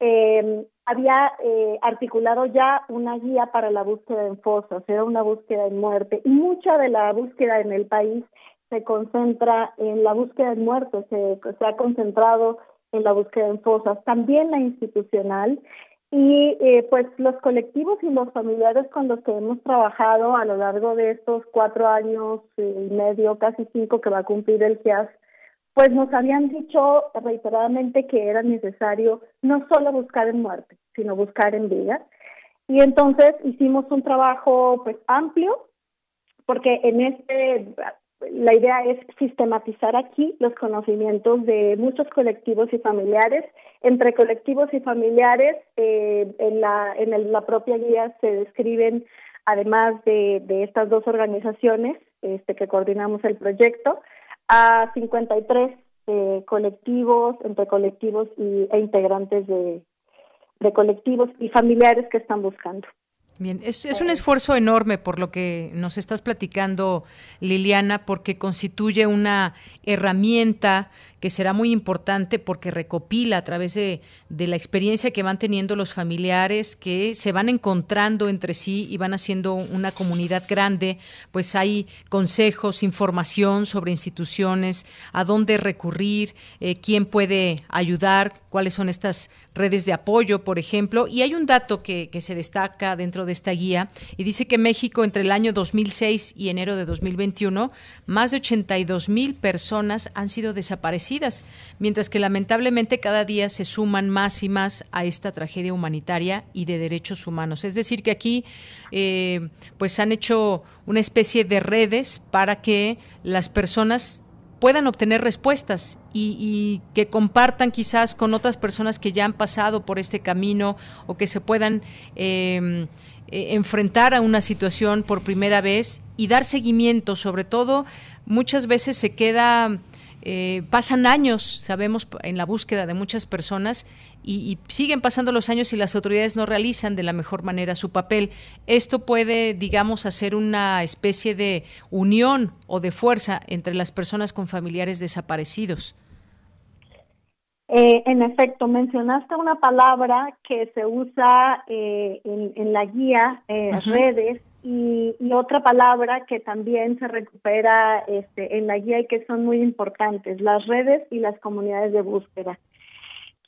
eh, había eh, articulado ya una guía para la búsqueda en fosas, era una búsqueda en muerte, y mucha de la búsqueda en el país se concentra en la búsqueda en muerte, se, se ha concentrado en la búsqueda en fosas, también la institucional, y eh, pues los colectivos y los familiares con los que hemos trabajado a lo largo de estos cuatro años y medio, casi cinco que va a cumplir el GIAS, pues nos habían dicho reiteradamente que era necesario no solo buscar en muerte, sino buscar en vida. Y entonces hicimos un trabajo pues amplio, porque en este la idea es sistematizar aquí los conocimientos de muchos colectivos y familiares. Entre colectivos y familiares, eh, en, la, en la propia guía se describen, además de, de estas dos organizaciones este, que coordinamos el proyecto, a 53 eh, colectivos, entre colectivos y, e integrantes de, de colectivos y familiares que están buscando. Bien, es, es, un esfuerzo enorme por lo que nos estás platicando, Liliana, porque constituye una herramienta que será muy importante porque recopila a través de, de, la experiencia que van teniendo los familiares, que se van encontrando entre sí y van haciendo una comunidad grande, pues hay consejos, información sobre instituciones, a dónde recurrir, eh, quién puede ayudar, cuáles son estas redes de apoyo, por ejemplo. Y hay un dato que, que se destaca dentro de esta guía y dice que México entre el año 2006 y enero de 2021, más de 82 mil personas han sido desaparecidas mientras que lamentablemente cada día se suman más y más a esta tragedia humanitaria y de derechos humanos. Es decir, que aquí eh, pues han hecho una especie de redes para que las personas puedan obtener respuestas y, que compartan quizás con otras personas que ya han pasado por este camino o que se puedan em, e, enfrentar a una situación por primera vez y dar seguimiento, sobre todo muchas veces se queda eh, pasan años, sabemos, en la búsqueda de muchas personas y, siguen pasando los años y las autoridades no realizan de la mejor manera su papel. Esto puede, digamos, hacer una especie de unión o de fuerza entre las personas con familiares desaparecidos. Eh, en efecto, mencionaste una palabra que se usa eh, en, la guía, redes, y, otra palabra que también se recupera este, en la guía y que son muy importantes, las redes y las comunidades de búsqueda.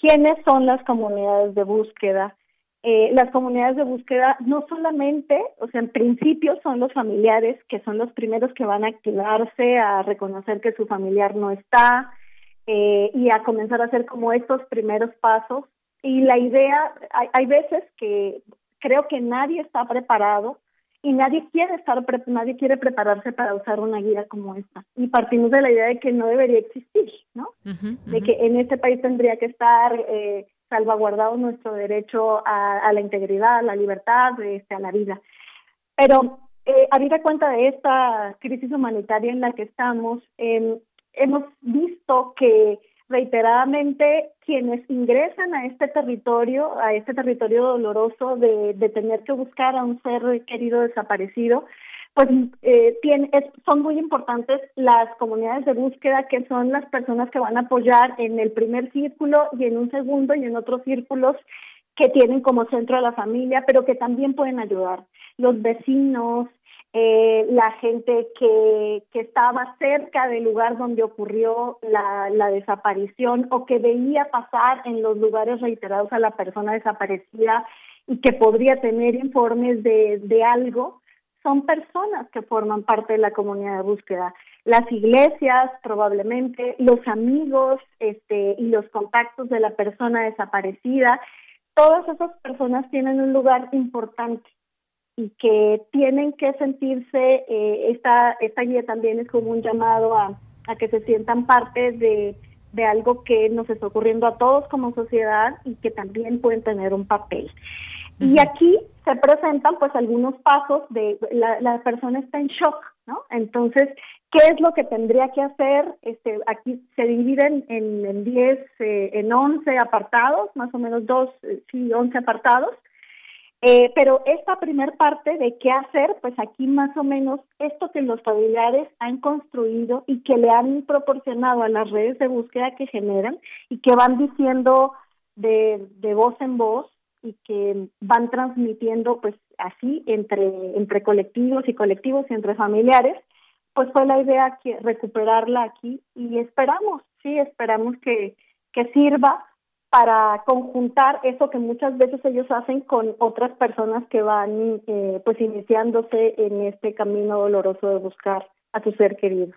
¿Quiénes son las comunidades de búsqueda? Eh, las comunidades de búsqueda no solamente, o sea, en principio son los familiares que son los primeros que van a activarse, a reconocer que su familiar no está eh, y a comenzar a hacer como estos primeros pasos. Y la idea, hay, hay veces que creo que nadie está preparado y nadie quiere estar nadie quiere prepararse para usar una guía como esta. Y partimos de la idea de que no debería existir no de que en este país tendría que estar eh, salvaguardado nuestro derecho a, la integridad a la libertad este, a la vida. Pero eh, a cuenta de esta crisis humanitaria en la que estamos eh, hemos visto que reiteradamente quienes ingresan a este territorio, a este territorio doloroso de, tener que buscar a un ser querido desaparecido, pues eh, son muy importantes las comunidades de búsqueda, que son las personas que van a apoyar en el primer círculo y en un segundo y en otros círculos que tienen como centro a la familia, pero que también pueden ayudar. Los vecinos, eh, la gente que, que estaba cerca del lugar donde ocurrió la, la desaparición o que veía pasar en los lugares reiterados a la persona desaparecida y que podría tener informes de, de algo, son personas que forman parte de la comunidad de búsqueda. Las iglesias, probablemente, los amigos este, y los contactos de la persona desaparecida, todas esas personas tienen un lugar importante y que tienen que sentirse, eh, esta, esta guía también es como un llamado a, a que se sientan parte de, de algo que nos está ocurriendo a todos como sociedad y que también pueden tener un papel. Y aquí se presentan pues algunos pasos de la, la persona está en shock, ¿no? Entonces, ¿qué es lo que tendría que hacer? Este, aquí se dividen en, en 10, eh, en 11 apartados, más o menos dos, eh, sí, 11 apartados. Eh, pero esta primer parte de qué hacer, pues aquí más o menos esto que los familiares han construido y que le han proporcionado a las redes de búsqueda que generan y que van diciendo de, voz en voz y que van transmitiendo pues así entre, entre colectivos y colectivos y entre familiares, pues fue la idea que recuperarla aquí y esperamos, sí, esperamos que, que sirva para conjuntar eso que muchas veces ellos hacen con otras personas que van eh, pues iniciándose en este camino doloroso de buscar a su ser querido.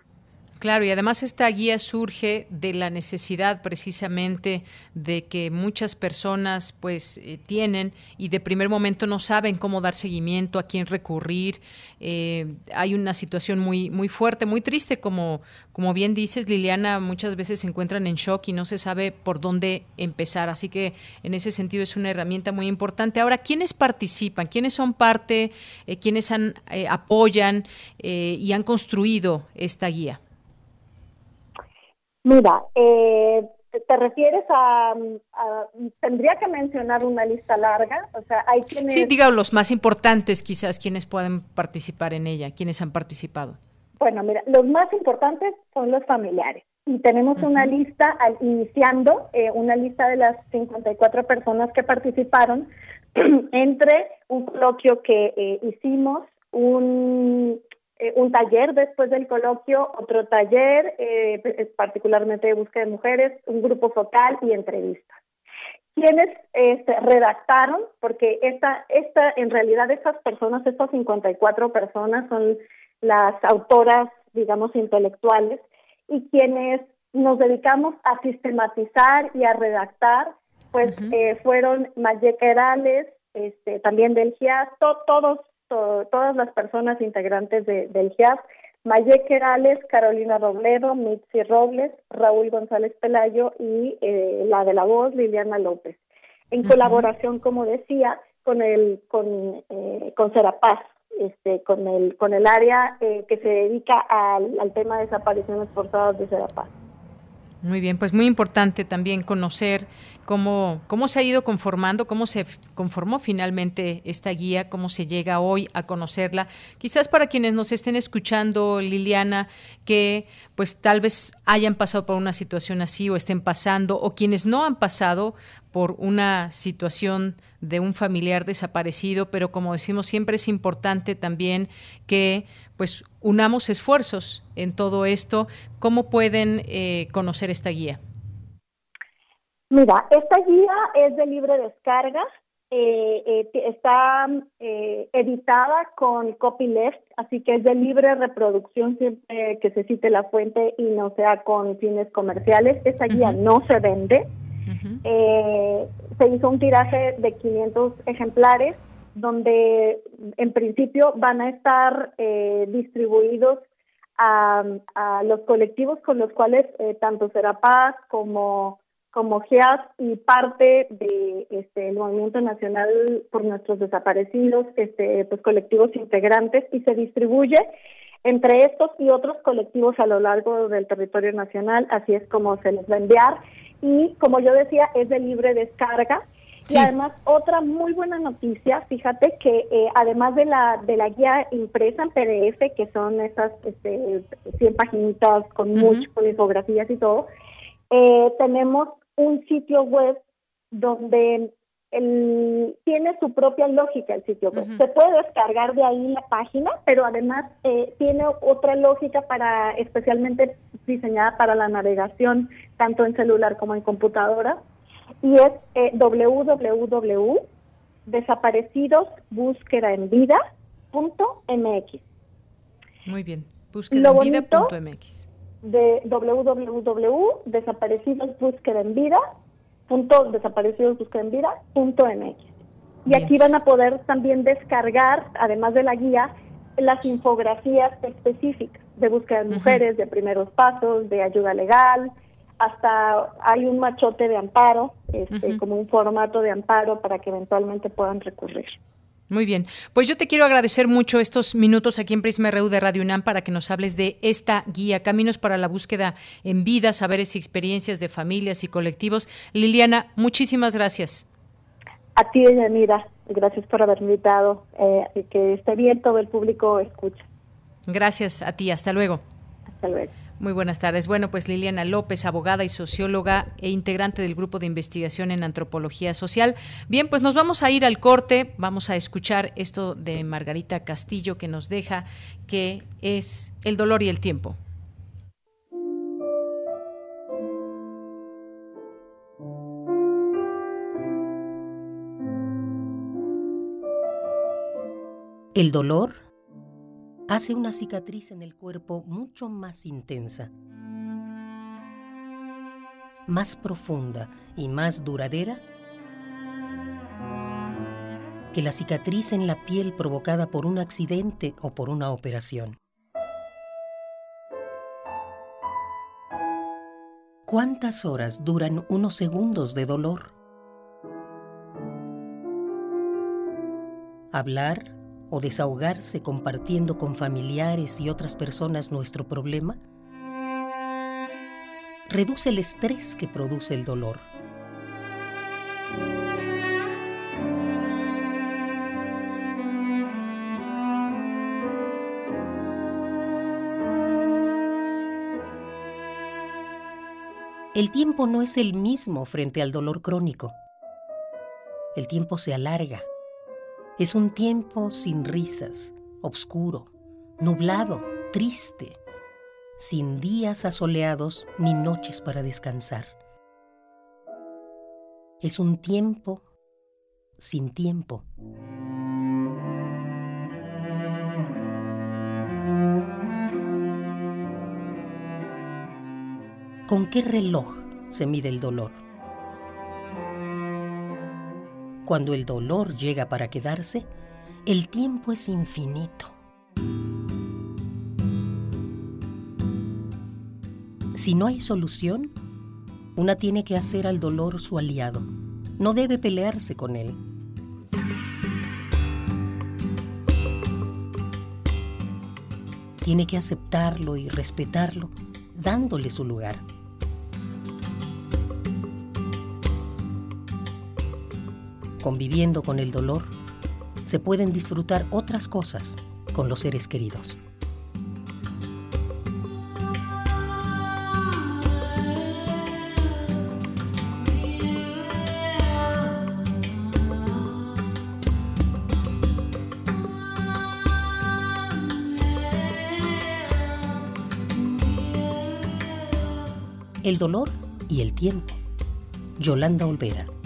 Claro, y además esta guía surge de la necesidad precisamente de que muchas personas pues eh, tienen y de primer momento no saben cómo dar seguimiento, a quién recurrir. Eh, hay una situación muy muy fuerte, muy triste, como como bien dices, Liliana, muchas veces se encuentran en shock y no se sabe por dónde empezar. Así que en ese sentido es una herramienta muy importante. Ahora, ¿quiénes participan? ¿Quiénes son parte? Eh, ¿Quiénes han, apoyan y han construido esta guía? Mira, eh, te refieres a, tendría que mencionar una lista larga, o sea, hay quienes Sí, diga los más importantes quizás quienes pueden participar en ella, quienes han participado. Bueno, mira, los más importantes son los familiares y tenemos una lista al, iniciando eh, una lista de las 54 personas que participaron entre un coloquio que eh, hicimos, un eh, un taller después del coloquio, otro taller, eh, particularmente de búsqueda de mujeres, un grupo focal y entrevistas. Quienes este, redactaron, porque esta, esta, en realidad estas personas, estas 54 personas son las autoras, digamos, intelectuales, y quienes nos dedicamos a sistematizar y a redactar, pues eh, fueron Mayek Herales, este, también del GIAS, todos todas las personas integrantes de, del GIAF, Maye Querales, Carolina Robledo, Mitzi Robles, Raúl González Pelayo y eh, la de la voz, Liliana López. En colaboración, como decía, con el con, eh, con Serapaz, este, con el con el área eh, que se dedica al, al tema de desapariciones forzadas de Serapaz. Muy bien, pues muy importante también conocer cómo, cómo se ha ido conformando, cómo se conformó finalmente esta guía, cómo se llega hoy a conocerla. Quizás para quienes nos estén escuchando, Liliana, que pues tal vez hayan pasado por una situación así o estén pasando, o quienes no han pasado por una situación de un familiar desaparecido, pero como decimos, siempre es importante también que pues unamos esfuerzos en todo esto. ¿Cómo pueden eh, conocer esta guía? Mira, esta guía es de libre descarga, eh, eh, está editada con copyleft, así que es de libre reproducción siempre que se cite la fuente y no sea con fines comerciales. Esta guía no se vende. se hizo un tiraje de 500 ejemplares donde en principio van a estar eh, distribuidos a, los colectivos con los cuales eh, tanto Serapaz como como GEAS y parte de este movimiento nacional por nuestros desaparecidos este pues colectivos integrantes y se distribuye entre estos y otros colectivos a lo largo del territorio nacional. Así es como se les va a enviar. Y como yo decía es de libre descarga y además, otra muy buena noticia, fíjate que eh, además de la, de la guía impresa en PDF, que son esas este, 100 paginitas con mucho, con infografías y todo, eh, tenemos un sitio web donde el, tiene su propia lógica el sitio web. Se puede descargar de ahí la página, pero además eh, tiene otra lógica para especialmente diseñada para la navegación, tanto en celular como en computadora y es eh, www desaparecidosbúsquedaenvida.mx. Muy bien, búsquedaenvida.mx. De www desaparecidosbúsquedaenvida punto desaparecidos busca en vida punto mx. Y aquí van a poder también descargar, además de la guía, las infografías específicas de búsqueda de mujeres, de primeros pasos, de ayuda legal, hasta hay un machote de amparo, este, como un formato de amparo para que eventualmente puedan recurrir. Muy bien. Pues yo te quiero agradecer mucho estos minutos aquí en Prisma RU de Radio UNAM para que nos hables de esta guía, Caminos para la búsqueda en vida, saberes y experiencias de familias y colectivos. Liliana, muchísimas gracias. A ti, Yanira, gracias por haber invitado. Eh, que esté bien todo el público escucha. Gracias a ti. Hasta luego. Hasta luego. Muy buenas tardes. Bueno, pues Liliana López, abogada y socióloga e integrante del grupo de investigación en antropología social. Bien, pues nos vamos a ir al corte, vamos a escuchar esto de Margarita Castillo que nos deja, que es el dolor y el tiempo. El dolor hace una cicatriz en el cuerpo mucho más intensa, más profunda y más duradera que la cicatriz en la piel provocada por un accidente o por una operación. ¿Cuántas horas duran unos segundos de dolor? Hablar o desahogarse compartiendo con familiares y otras personas nuestro problema? Reduce el estrés que produce el dolor. El tiempo no es el mismo frente al dolor crónico. El tiempo se alarga es un tiempo sin risas, oscuro, nublado, triste, sin días asoleados ni noches para descansar. Es un tiempo sin tiempo. ¿Con qué reloj se mide el dolor? Cuando el dolor llega para quedarse, el tiempo es infinito. Si no hay solución, una tiene que hacer al dolor su aliado. No debe pelearse con él. Tiene que aceptarlo y respetarlo, dándole su lugar. Conviviendo con el dolor, se pueden disfrutar otras cosas con los seres queridos. El dolor y el tiempo. Yolanda Olvera.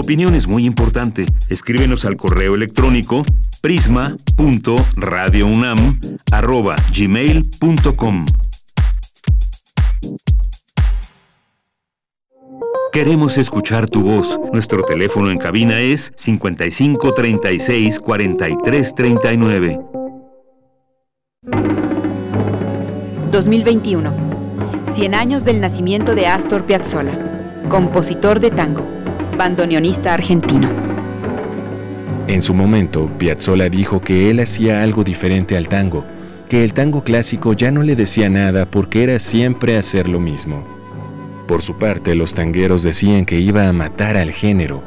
Opinión es muy importante. Escríbenos al correo electrónico prisma.radiounam@gmail.com. Queremos escuchar tu voz. Nuestro teléfono en cabina es 55 36 43 39. 2021. 100 años del nacimiento de Astor Piazzolla, compositor de tango bandoneonista argentino. En su momento, Piazzolla dijo que él hacía algo diferente al tango, que el tango clásico ya no le decía nada porque era siempre hacer lo mismo. Por su parte, los tangueros decían que iba a matar al género.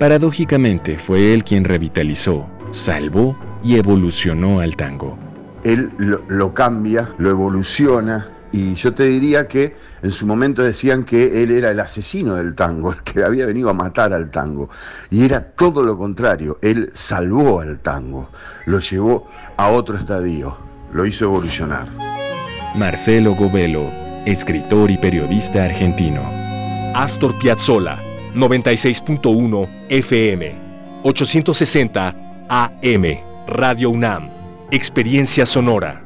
Paradójicamente, fue él quien revitalizó, salvó y evolucionó al tango. Él lo, lo cambia, lo evoluciona, y yo te diría que en su momento decían que él era el asesino del tango, el que había venido a matar al tango. Y era todo lo contrario, él salvó al tango, lo llevó a otro estadio, lo hizo evolucionar. Marcelo Govelo, escritor y periodista argentino. Astor Piazzolla 96.1 FM, 860 AM, Radio UNAM, Experiencia Sonora.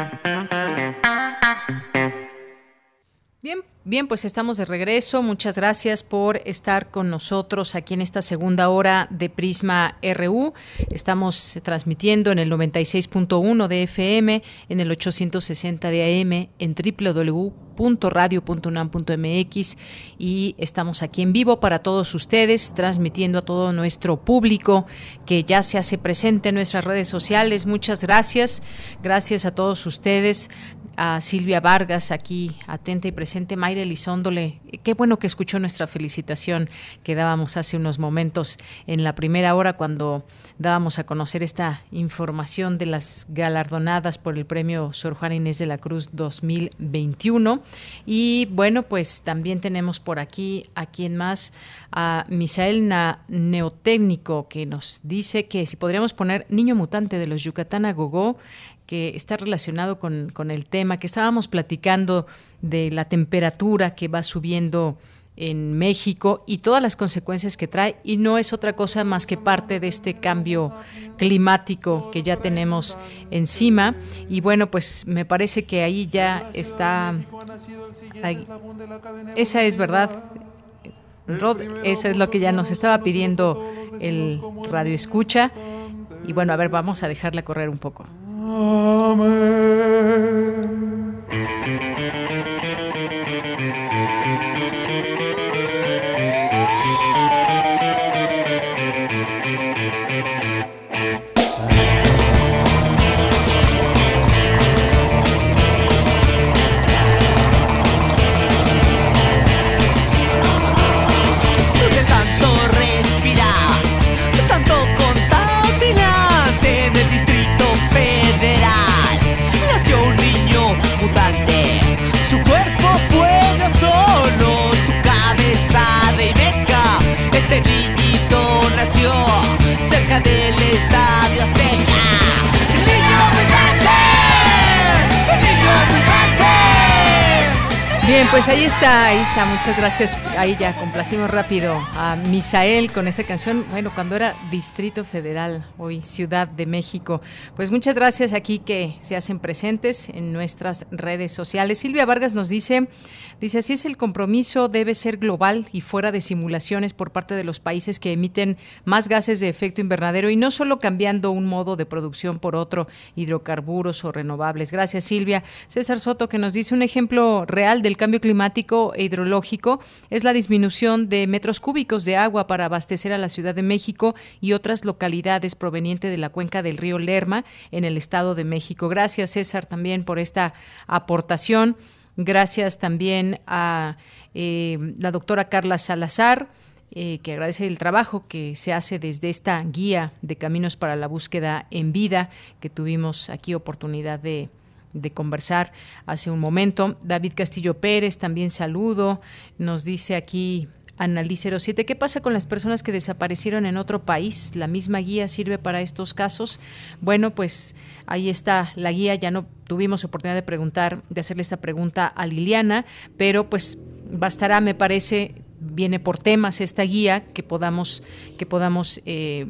Bien, pues estamos de regreso. Muchas gracias por estar con nosotros aquí en esta segunda hora de Prisma RU. Estamos transmitiendo en el 96.1 de FM, en el 860 de AM, en www radio.unam.mx y estamos aquí en vivo para todos ustedes, transmitiendo a todo nuestro público que ya se hace presente en nuestras redes sociales. Muchas gracias. Gracias a todos ustedes a Silvia Vargas aquí atenta y presente, Mayra Elizóndole, qué bueno que escuchó nuestra felicitación que dábamos hace unos momentos en la primera hora cuando dábamos a conocer esta información de las galardonadas por el premio Sor Juana Inés de la Cruz 2021 y bueno, pues también tenemos por aquí a quien más, a Misael Neotécnico, que nos dice que si podríamos poner Niño Mutante de los Yucatán a Gogó, que está relacionado con, el tema que estábamos platicando de la temperatura que va subiendo en México y todas las consecuencias que trae y no es otra cosa más que parte de este cambio climático que ya tenemos encima. Y bueno pues me parece que ahí ya está esa es verdad. Rod, eso es lo que ya nos estaba pidiendo el radio escucha y bueno a ver vamos a dejarla correr un poco Amen. Estadio Bien, pues ahí está, ahí está, muchas gracias. Ahí ya complacimos rápido a Misael con esa canción, bueno, cuando era Distrito Federal, hoy Ciudad de México. Pues muchas gracias aquí que se hacen presentes en nuestras redes sociales. Silvia Vargas nos dice, Dice, así es el compromiso, debe ser global y fuera de simulaciones por parte de los países que emiten más gases de efecto invernadero y no solo cambiando un modo de producción por otro, hidrocarburos o renovables. Gracias, Silvia. César Soto, que nos dice un ejemplo real del cambio climático e hidrológico es la disminución de metros cúbicos de agua para abastecer a la Ciudad de México y otras localidades provenientes de la cuenca del río Lerma en el Estado de México. Gracias, César, también por esta aportación. Gracias también a eh, la doctora Carla Salazar, eh, que agradece el trabajo que se hace desde esta guía de caminos para la búsqueda en vida que tuvimos aquí oportunidad de, de conversar hace un momento. David Castillo Pérez, también saludo, nos dice aquí Analí 07. ¿Qué pasa con las personas que desaparecieron en otro país? ¿La misma guía sirve para estos casos? Bueno, pues ahí está la guía. Ya no tuvimos oportunidad de preguntar, de hacerle esta pregunta a Liliana, pero pues bastará, me parece, viene por temas esta guía que podamos, que podamos eh,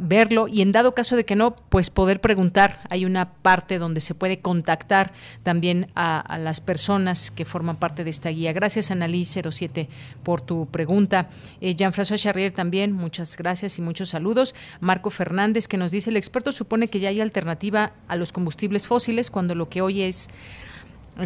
verlo y en dado caso de que no, pues poder preguntar. Hay una parte donde se puede contactar también a, las personas que forman parte de esta guía. Gracias, Analí 07, por tu pregunta. Eh, Jean-François Charrier también, muchas gracias y muchos saludos. Marco Fernández, que nos dice, el experto supone que ya hay alternativa a los combustibles fósiles cuando lo que hoy es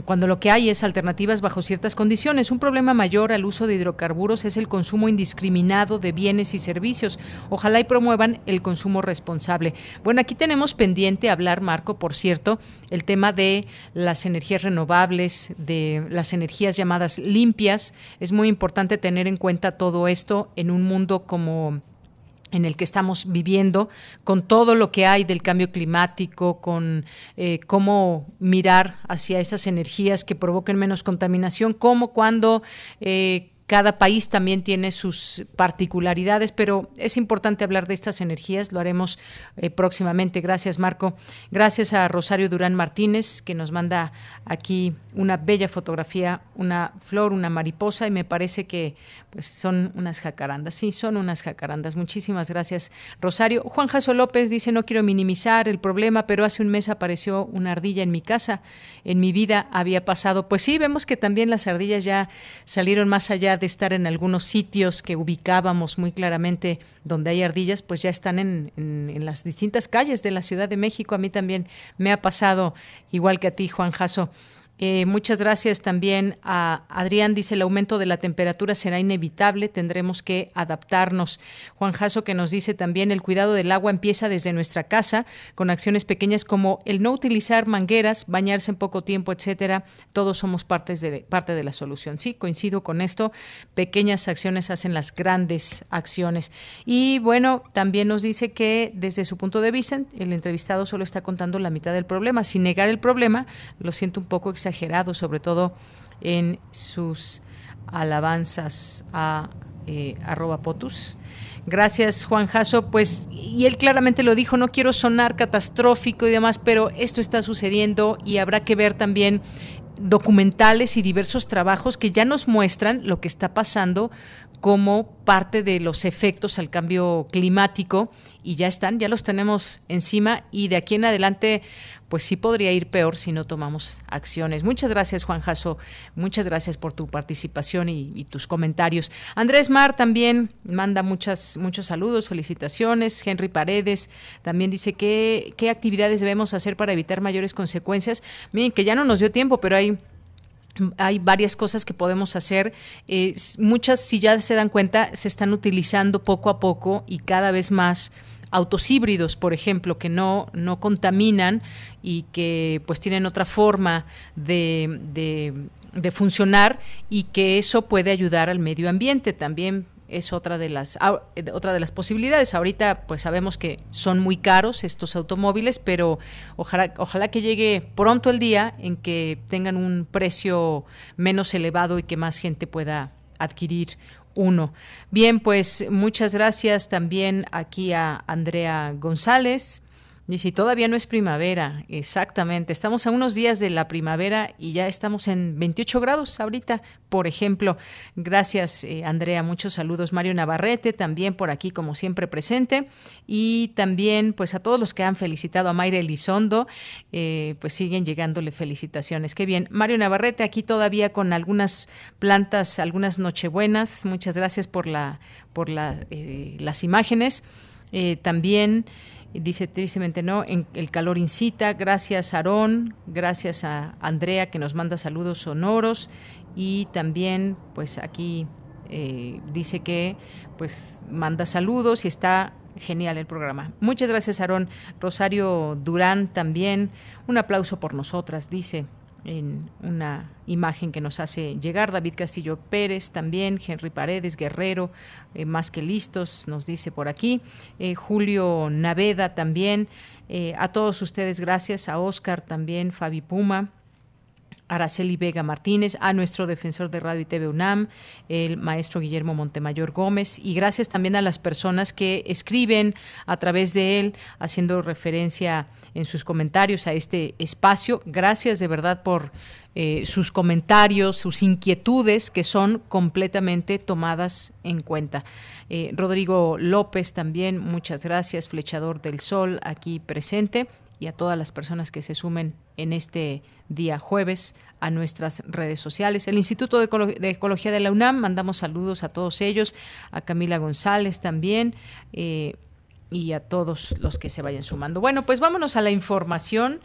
cuando lo que hay es alternativas bajo ciertas condiciones. Un problema mayor al uso de hidrocarburos es el consumo indiscriminado de bienes y servicios. Ojalá y promuevan el consumo responsable. Bueno, aquí tenemos pendiente hablar, Marco, por cierto, el tema de las energías renovables, de las energías llamadas limpias. Es muy importante tener en cuenta todo esto en un mundo como en el que estamos viviendo, con todo lo que hay del cambio climático, con eh, cómo mirar hacia esas energías que provoquen menos contaminación, cómo cuando eh, cada país también tiene sus particularidades, pero es importante hablar de estas energías, lo haremos eh, próximamente. Gracias, Marco. Gracias a Rosario Durán Martínez, que nos manda aquí una bella fotografía, una flor, una mariposa, y me parece que pues, son unas jacarandas. Sí, son unas jacarandas. Muchísimas gracias, Rosario. Juan Jaso López dice, no quiero minimizar el problema, pero hace un mes apareció una ardilla en mi casa. En mi vida había pasado. Pues sí, vemos que también las ardillas ya salieron más allá de estar en algunos sitios que ubicábamos muy claramente donde hay ardillas, pues ya están en, en, las distintas calles de la Ciudad de México. A mí también me ha pasado, igual que a ti, Juan Jaso. Eh, muchas gracias también a Adrián. Dice, el aumento de la temperatura será inevitable, tendremos que adaptarnos. Juan Jaso que nos dice también, el cuidado del agua empieza desde nuestra casa, con acciones pequeñas como el no utilizar mangueras, bañarse en poco tiempo, etcétera. Todos somos partes de, parte de la solución. Sí, coincido con esto. Pequeñas acciones hacen las grandes acciones. Y bueno, también nos dice que desde su punto de vista, el entrevistado solo está contando la mitad del problema. Sin negar el problema, lo siento un poco exagerado, sobre todo en sus alabanzas a eh, potus. Gracias, Juan Jasso. Pues, y él claramente lo dijo, no quiero sonar catastrófico y demás, pero esto está sucediendo y habrá que ver también documentales y diversos trabajos que ya nos muestran lo que está pasando como parte de los efectos al cambio climático y ya están, ya los tenemos encima y de aquí en adelante pues sí podría ir peor si no tomamos acciones. Muchas gracias, Juan Jaso. Muchas gracias por tu participación y, tus comentarios. Andrés Mar también manda muchas, muchos saludos, felicitaciones. Henry Paredes también dice qué actividades debemos hacer para evitar mayores consecuencias. Miren, que ya no nos dio tiempo, pero hay hay varias cosas que podemos hacer. muchas, si ya se dan cuenta, se están utilizando poco a poco y cada vez más autos híbridos, por ejemplo, que no, no contaminan y que pues tienen otra forma de, de, funcionar y que eso puede ayudar al medio ambiente también es otra de las otra de las posibilidades. Ahorita pues sabemos que son muy caros estos automóviles, pero ojalá ojalá que llegue pronto el día en que tengan un precio menos elevado y que más gente pueda adquirir uno. Bien, pues muchas gracias también aquí a Andrea González, Dice, todavía no es primavera, exactamente. Estamos a unos días de la primavera y ya estamos en 28 grados ahorita, por ejemplo. Gracias, eh, Andrea. Muchos saludos. Mario Navarrete, también por aquí, como siempre, presente. Y también, pues, a todos los que han felicitado a Mayra Elizondo, eh, pues siguen llegándole felicitaciones. Qué bien. Mario Navarrete, aquí todavía con algunas plantas, algunas nochebuenas. Muchas gracias por, la, por eh, las imágenes. también dice tristemente no, en el calor incita, gracias Aarón, gracias a Andrea que nos manda saludos sonoros. Y también pues aquí eh, dice que pues manda saludos y está genial el programa. Muchas gracias Aarón. Rosario Durán también, un aplauso por nosotras, dice en una imagen que nos hace llegar. David Castillo Pérez también, Henry Paredes, Guerrero, eh, más que listos, nos dice por aquí. Eh, Julio Naveda también. Eh, a todos ustedes, gracias. A Oscar también, Fabi Puma. Araceli Vega Martínez, a nuestro defensor de Radio y TV UNAM, el maestro Guillermo Montemayor Gómez, y gracias también a las personas que escriben a través de él, haciendo referencia en sus comentarios a este espacio. Gracias de verdad por eh, sus comentarios, sus inquietudes que son completamente tomadas en cuenta. Eh, Rodrigo López también, muchas gracias, Flechador del Sol, aquí presente, y a todas las personas que se sumen en este día jueves a nuestras redes sociales. El Instituto de, Ecología de la UNAM, mandamos saludos a todos ellos, a Camila González también. Eh, y a todos los que se vayan sumando. Bueno, pues vámonos a la información.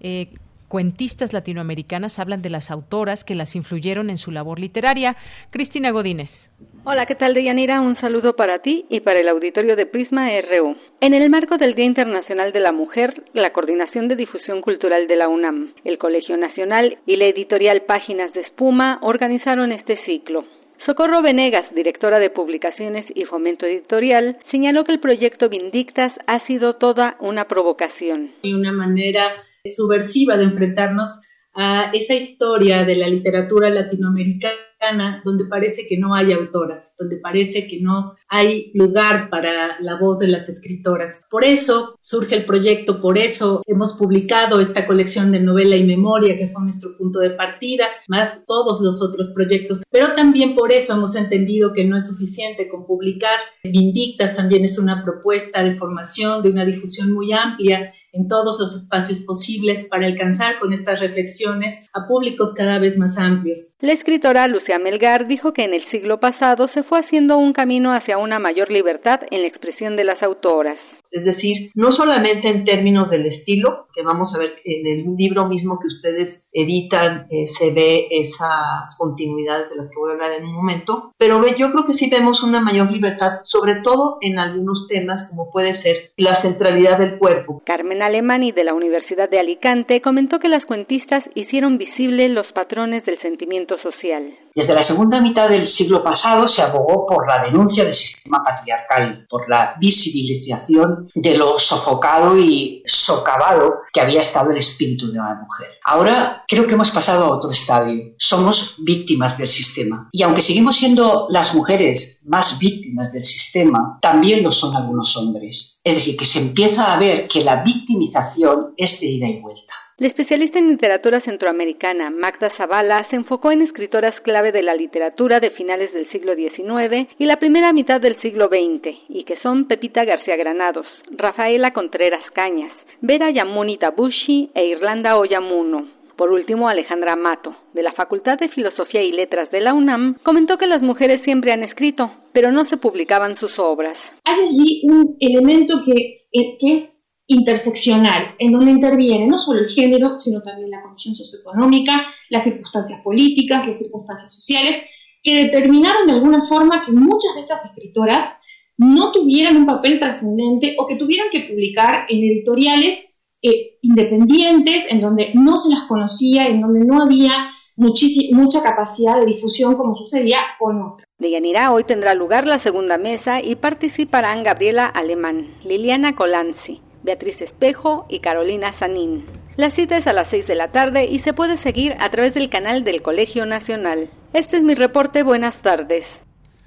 Eh, cuentistas latinoamericanas hablan de las autoras que las influyeron en su labor literaria. Cristina Godínez. Hola, ¿qué tal, Deyanira? Un saludo para ti y para el auditorio de Prisma RU. En el marco del Día Internacional de la Mujer, la Coordinación de Difusión Cultural de la UNAM, el Colegio Nacional y la editorial Páginas de Espuma organizaron este ciclo. Socorro Venegas, directora de Publicaciones y Fomento Editorial, señaló que el proyecto Vindictas ha sido toda una provocación. Y una manera subversiva de enfrentarnos a esa historia de la literatura latinoamericana donde parece que no hay autoras, donde parece que no hay lugar para la voz de las escritoras. Por eso surge el proyecto, por eso hemos publicado esta colección de novela y memoria que fue nuestro punto de partida, más todos los otros proyectos. Pero también por eso hemos entendido que no es suficiente con publicar. Vindictas también es una propuesta de formación, de una difusión muy amplia en todos los espacios posibles para alcanzar con estas reflexiones a públicos cada vez más amplios. La escritora Lucia Melgar dijo que en el siglo pasado se fue haciendo un camino hacia una mayor libertad en la expresión de las autoras. Es decir, no solamente en términos del estilo, que vamos a ver en el libro mismo que ustedes editan, eh, se ve esas continuidades de las que voy a hablar en un momento, pero yo creo que sí vemos una mayor libertad, sobre todo en algunos temas como puede ser la centralidad del cuerpo. Carmen Alemani de la Universidad de Alicante comentó que las cuentistas hicieron visibles los patrones del sentimiento social. Desde la segunda mitad del siglo pasado se abogó por la denuncia del sistema patriarcal, por la visibilización de lo sofocado y socavado que había estado el espíritu de la mujer. Ahora creo que hemos pasado a otro estadio. Somos víctimas del sistema. Y aunque seguimos siendo las mujeres más víctimas del sistema, también lo son algunos hombres. Es decir, que se empieza a ver que la victimización es de ida y vuelta. La especialista en literatura centroamericana Magda Zavala se enfocó en escritoras clave de la literatura de finales del siglo XIX y la primera mitad del siglo XX, y que son Pepita García Granados, Rafaela Contreras Cañas, Vera Yamuni Tabushi e Irlanda Oyamuno. Por último, Alejandra Mato, de la Facultad de Filosofía y Letras de la UNAM, comentó que las mujeres siempre han escrito, pero no se publicaban sus obras. Hay allí un elemento que, eh, que es interseccional, en donde interviene no solo el género, sino también la condición socioeconómica, las circunstancias políticas, las circunstancias sociales, que determinaron de alguna forma que muchas de estas escritoras no tuvieran un papel trascendente o que tuvieran que publicar en editoriales eh, independientes, en donde no se las conocía, en donde no había mucha capacidad de difusión como sucedía con otras. De Yanira hoy tendrá lugar la segunda mesa y participarán Gabriela Alemán, Liliana Colanzi, Beatriz Espejo y Carolina Sanín. La cita es a las 6 de la tarde y se puede seguir a través del canal del Colegio Nacional. Este es mi reporte. Buenas tardes.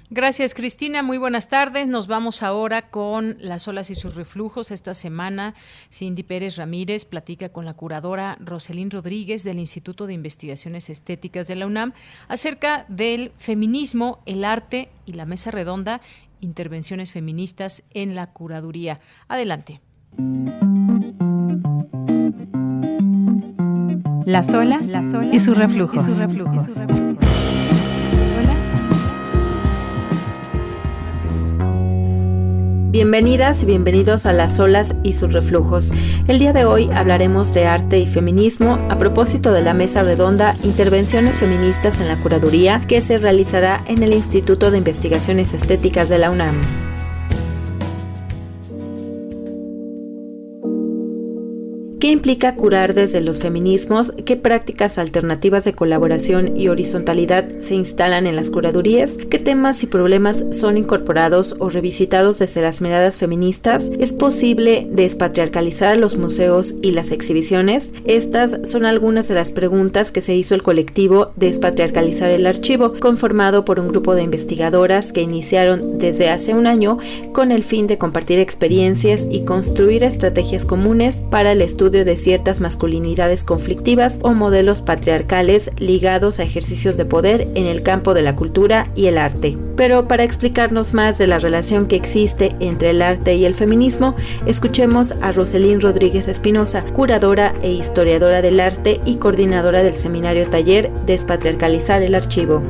Gracias, Cristina. Muy buenas tardes. Nos vamos ahora con las olas y sus reflujos. Esta semana, Cindy Pérez Ramírez platica con la curadora Roselín Rodríguez del Instituto de Investigaciones Estéticas de la UNAM acerca del feminismo, el arte y la mesa redonda, intervenciones feministas en la curaduría. Adelante. Las olas, y sus reflujos. Bienvenidas y bienvenidos a Las olas y sus reflujos. El día de hoy hablaremos de arte y feminismo a propósito de la mesa redonda Intervenciones feministas en la curaduría que se realizará en el Instituto de Investigaciones Estéticas de la UNAM. ¿Qué implica curar desde los feminismos? ¿Qué prácticas alternativas de colaboración y horizontalidad se instalan en las curadurías? ¿Qué temas y problemas son incorporados o revisitados desde las miradas feministas? ¿Es posible despatriarcalizar los museos y las exhibiciones? Estas son algunas de las preguntas que se hizo el colectivo Despatriarcalizar el Archivo, conformado por un grupo de investigadoras que iniciaron desde hace un año con el fin de compartir experiencias y construir estrategias comunes para el estudio de ciertas masculinidades conflictivas o modelos patriarcales ligados a ejercicios de poder en el campo de la cultura y el arte. Pero para explicarnos más de la relación que existe entre el arte y el feminismo, escuchemos a Roselín Rodríguez Espinosa, curadora e historiadora del arte y coordinadora del seminario taller Despatriarcalizar el Archivo.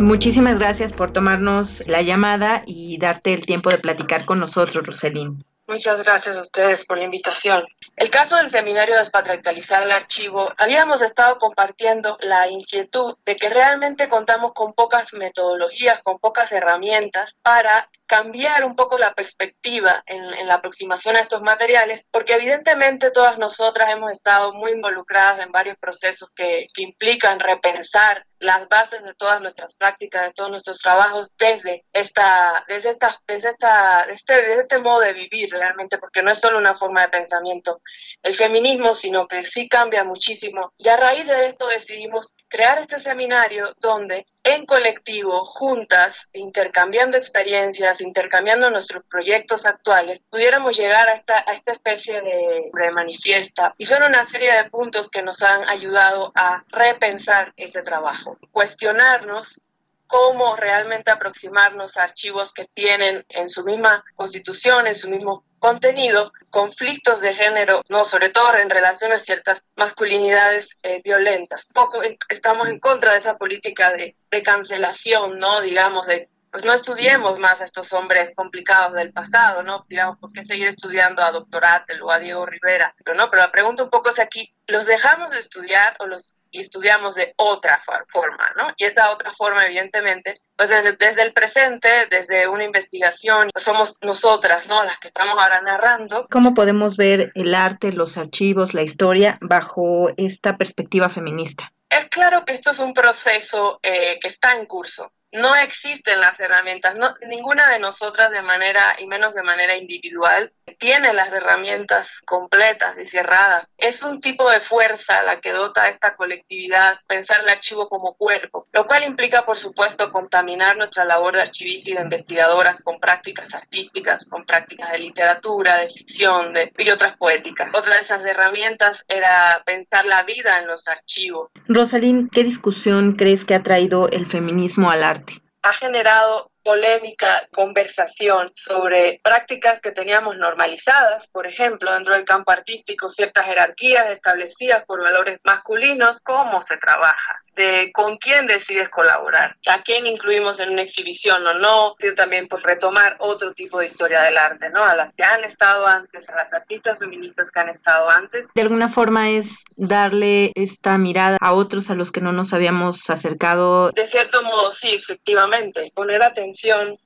Muchísimas gracias por tomarnos la llamada y darte el tiempo de platicar con nosotros, Roselín. Muchas gracias a ustedes por la invitación. El caso del seminario Despatriarcalizar el Archivo, habíamos estado compartiendo la inquietud de que realmente contamos con pocas metodologías, con pocas herramientas para cambiar un poco la perspectiva en, la aproximación a estos materiales, porque evidentemente todas nosotras hemos estado muy involucradas en varios procesos que, que implican repensar las bases de todas nuestras prácticas, de todos nuestros trabajos desde esta, desde esta, desde esta, este, desde este modo de vivir realmente, porque no es solo una forma de pensamiento el feminismo, sino que sí cambia muchísimo. Y a raíz de esto decidimos crear este seminario donde en colectivo, juntas, intercambiando experiencias, intercambiando nuestros proyectos actuales, pudiéramos llegar a esta, a esta especie de, de manifiesta. Y son una serie de puntos que nos han ayudado a repensar ese trabajo, cuestionarnos cómo realmente aproximarnos a archivos que tienen en su misma constitución, en su mismo contenido, conflictos de género, no, sobre todo en relación a ciertas masculinidades eh, violentas. Poco estamos en contra de esa política de, de cancelación, ¿no? Digamos, de pues no estudiemos más a estos hombres complicados del pasado, ¿no? Digamos, ¿por qué seguir estudiando a Doctor Atel o a Diego Rivera? Pero no, pero la pregunta un poco es aquí, ¿los dejamos de estudiar o los estudiamos de otra forma, ¿no? Y esa otra forma, evidentemente, pues desde, desde el presente, desde una investigación, pues somos nosotras, ¿no? Las que estamos ahora narrando. ¿Cómo podemos ver el arte, los archivos, la historia bajo esta perspectiva feminista? Es claro que esto es un proceso eh, que está en curso no existen las herramientas, ninguna de nosotras de manera, y menos de manera individual, tiene las herramientas completas y cerradas. Es un tipo de fuerza la que dota a esta colectividad pensar el archivo como cuerpo, lo cual implica, por supuesto, contaminar nuestra labor de archivistas y de investigadoras con prácticas artísticas, con prácticas de literatura, de ficción de, y otras poéticas. Otra de esas herramientas era pensar la vida en los archivos. Rosalín, ¿qué discusión crees que ha traído el feminismo al arte? Ha generado polémica, conversación sobre prácticas que teníamos normalizadas, por ejemplo, dentro del campo artístico, ciertas jerarquías establecidas por valores masculinos, cómo se trabaja, de con quién decides colaborar, a quién incluimos en una exhibición o no, y también pues retomar otro tipo de historia del arte, ¿no? A las que han estado antes, a las artistas feministas que han estado antes. De alguna forma es darle esta mirada a otros a los que no nos habíamos acercado. De cierto modo, sí, efectivamente, poner atención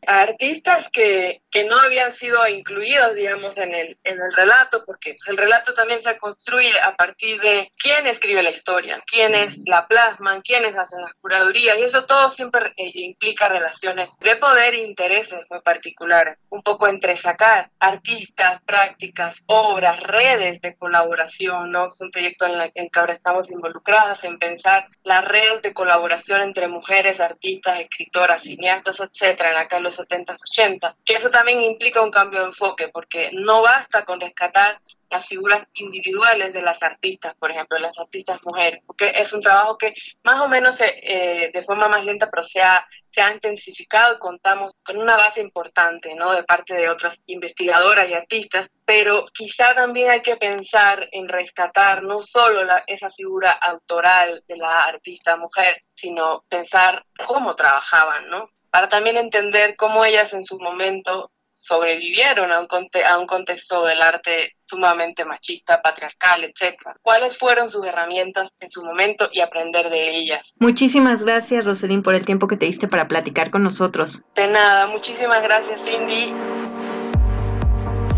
a artistas que, que no habían sido incluidos, digamos, en el, en el relato, porque pues, el relato también se construye a partir de quién escribe la historia, quiénes la plasman, quienes hacen las curadurías, y eso todo siempre eh, implica relaciones de poder e intereses muy particulares, un poco entre sacar artistas, prácticas, obras, redes de colaboración, ¿no? Es un proyecto en el que ahora estamos involucradas en pensar las redes de colaboración entre mujeres, artistas, escritoras, cineastas, etcétera, en acá los 70s, 80 que eso también implica un cambio de enfoque, porque no basta con rescatar las figuras individuales de las artistas, por ejemplo, las artistas mujeres, porque es un trabajo que más o menos eh, de forma más lenta, pero se ha, se ha intensificado y contamos con una base importante, ¿no? De parte de otras investigadoras y artistas, pero quizá también hay que pensar en rescatar no solo la, esa figura autoral de la artista mujer, sino pensar cómo trabajaban, ¿no? Para también entender cómo ellas en su momento sobrevivieron a un, a un contexto del arte sumamente machista, patriarcal, etc. ¿Cuáles fueron sus herramientas en su momento y aprender de ellas? Muchísimas gracias, Roselín, por el tiempo que te diste para platicar con nosotros. De nada, muchísimas gracias, Cindy.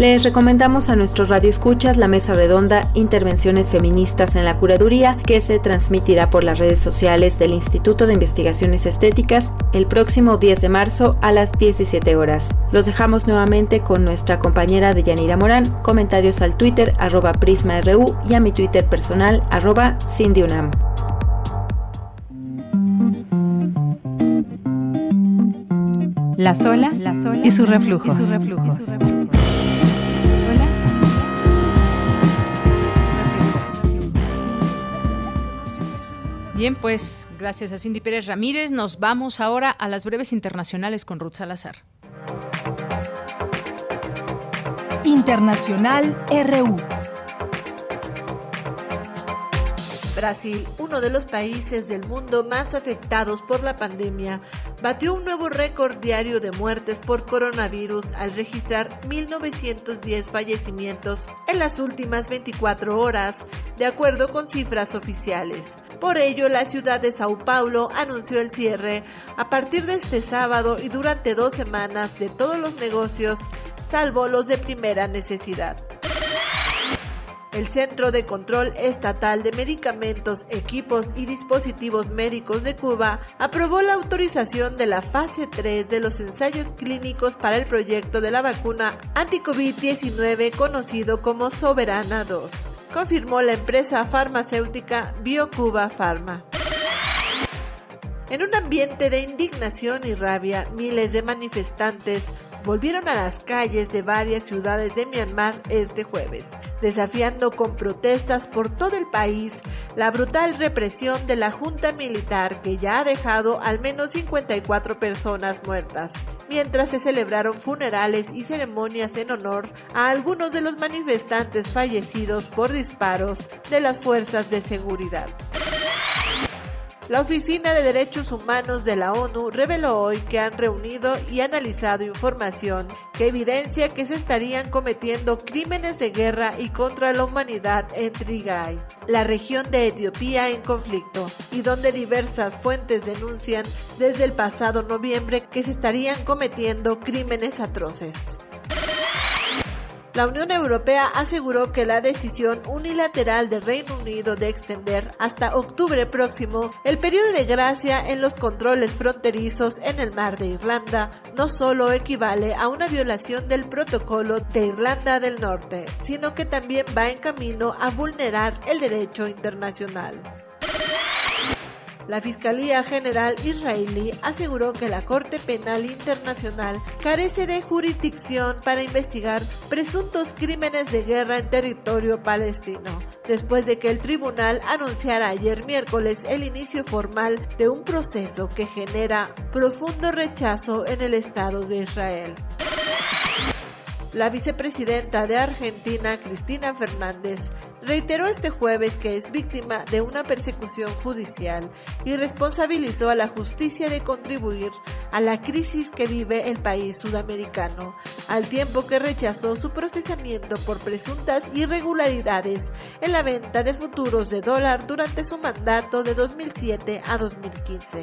Les recomendamos a nuestros radioescuchas la mesa redonda Intervenciones Feministas en la Curaduría, que se transmitirá por las redes sociales del Instituto de Investigaciones Estéticas el próximo 10 de marzo a las 17 horas. Los dejamos nuevamente con nuestra compañera Deyanira Morán, comentarios al Twitter arroba PrismaRU y a mi Twitter personal arroba CindyUNAM. Las olas, y sus reflujos. Y sus reflujos. Bien, pues gracias a Cindy Pérez Ramírez. Nos vamos ahora a las breves internacionales con Ruth Salazar. Internacional RU. Brasil, uno de los países del mundo más afectados por la pandemia, batió un nuevo récord diario de muertes por coronavirus al registrar 1.910 fallecimientos en las últimas 24 horas, de acuerdo con cifras oficiales. Por ello, la ciudad de Sao Paulo anunció el cierre a partir de este sábado y durante dos semanas de todos los negocios, salvo los de primera necesidad. El Centro de Control Estatal de Medicamentos, Equipos y Dispositivos Médicos de Cuba aprobó la autorización de la fase 3 de los ensayos clínicos para el proyecto de la vacuna anti-COVID-19 conocido como Soberana 2, confirmó la empresa farmacéutica BioCuba Pharma. En un ambiente de indignación y rabia, miles de manifestantes volvieron a las calles de varias ciudades de Myanmar este jueves, desafiando con protestas por todo el país la brutal represión de la junta militar que ya ha dejado al menos 54 personas muertas, mientras se celebraron funerales y ceremonias en honor a algunos de los manifestantes fallecidos por disparos de las fuerzas de seguridad. La Oficina de Derechos Humanos de la ONU reveló hoy que han reunido y analizado información que evidencia que se estarían cometiendo crímenes de guerra y contra la humanidad en Tigray, la región de Etiopía en conflicto, y donde diversas fuentes denuncian desde el pasado noviembre que se estarían cometiendo crímenes atroces. La Unión Europea aseguró que la decisión unilateral del Reino Unido de extender hasta octubre próximo el periodo de gracia en los controles fronterizos en el mar de Irlanda no solo equivale a una violación del protocolo de Irlanda del Norte, sino que también va en camino a vulnerar el derecho internacional. La Fiscalía General israelí aseguró que la Corte Penal Internacional carece de jurisdicción para investigar presuntos crímenes de guerra en territorio palestino, después de que el tribunal anunciara ayer miércoles el inicio formal de un proceso que genera profundo rechazo en el Estado de Israel. La vicepresidenta de Argentina, Cristina Fernández, reiteró este jueves que es víctima de una persecución judicial y responsabilizó a la justicia de contribuir a la crisis que vive el país sudamericano, al tiempo que rechazó su procesamiento por presuntas irregularidades en la venta de futuros de dólar durante su mandato de 2007 a 2015.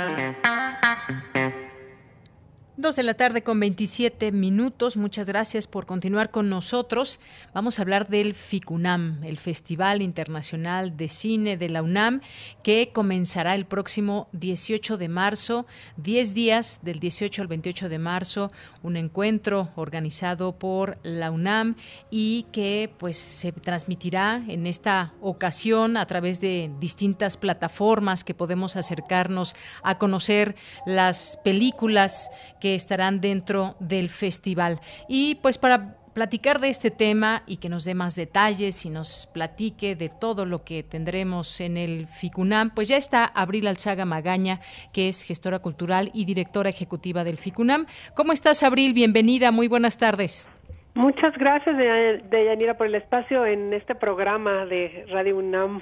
Dos de la tarde con 27 minutos. Muchas gracias por continuar con nosotros. Vamos a hablar del FICUNAM, el Festival Internacional de Cine de la UNAM, que comenzará el próximo 18 de marzo, 10 días del 18 al 28 de marzo, un encuentro organizado por la UNAM y que pues se transmitirá en esta ocasión a través de distintas plataformas que podemos acercarnos a conocer las películas que estarán dentro del festival. Y pues para platicar de este tema y que nos dé más detalles y nos platique de todo lo que tendremos en el FICUNAM, pues ya está Abril Alzaga Magaña, que es gestora cultural y directora ejecutiva del FICUNAM. ¿Cómo estás, Abril? Bienvenida, muy buenas tardes. Muchas gracias, Deyanira, por el espacio en este programa de Radio UNAM.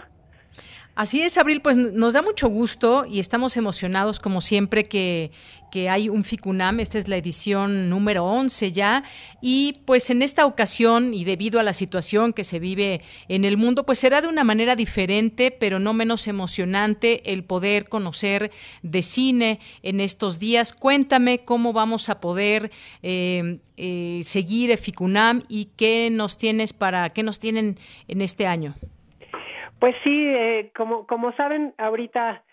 Así es, Abril, pues nos da mucho gusto y estamos emocionados como siempre que, que hay un FICUNAM. Esta es la edición número 11 ya. Y pues en esta ocasión y debido a la situación que se vive en el mundo, pues será de una manera diferente, pero no menos emocionante el poder conocer de cine en estos días. Cuéntame cómo vamos a poder eh, eh, seguir FICUNAM y qué nos tienes para, qué nos tienen en este año. Pues sí, eh, como, como saben, ahorita,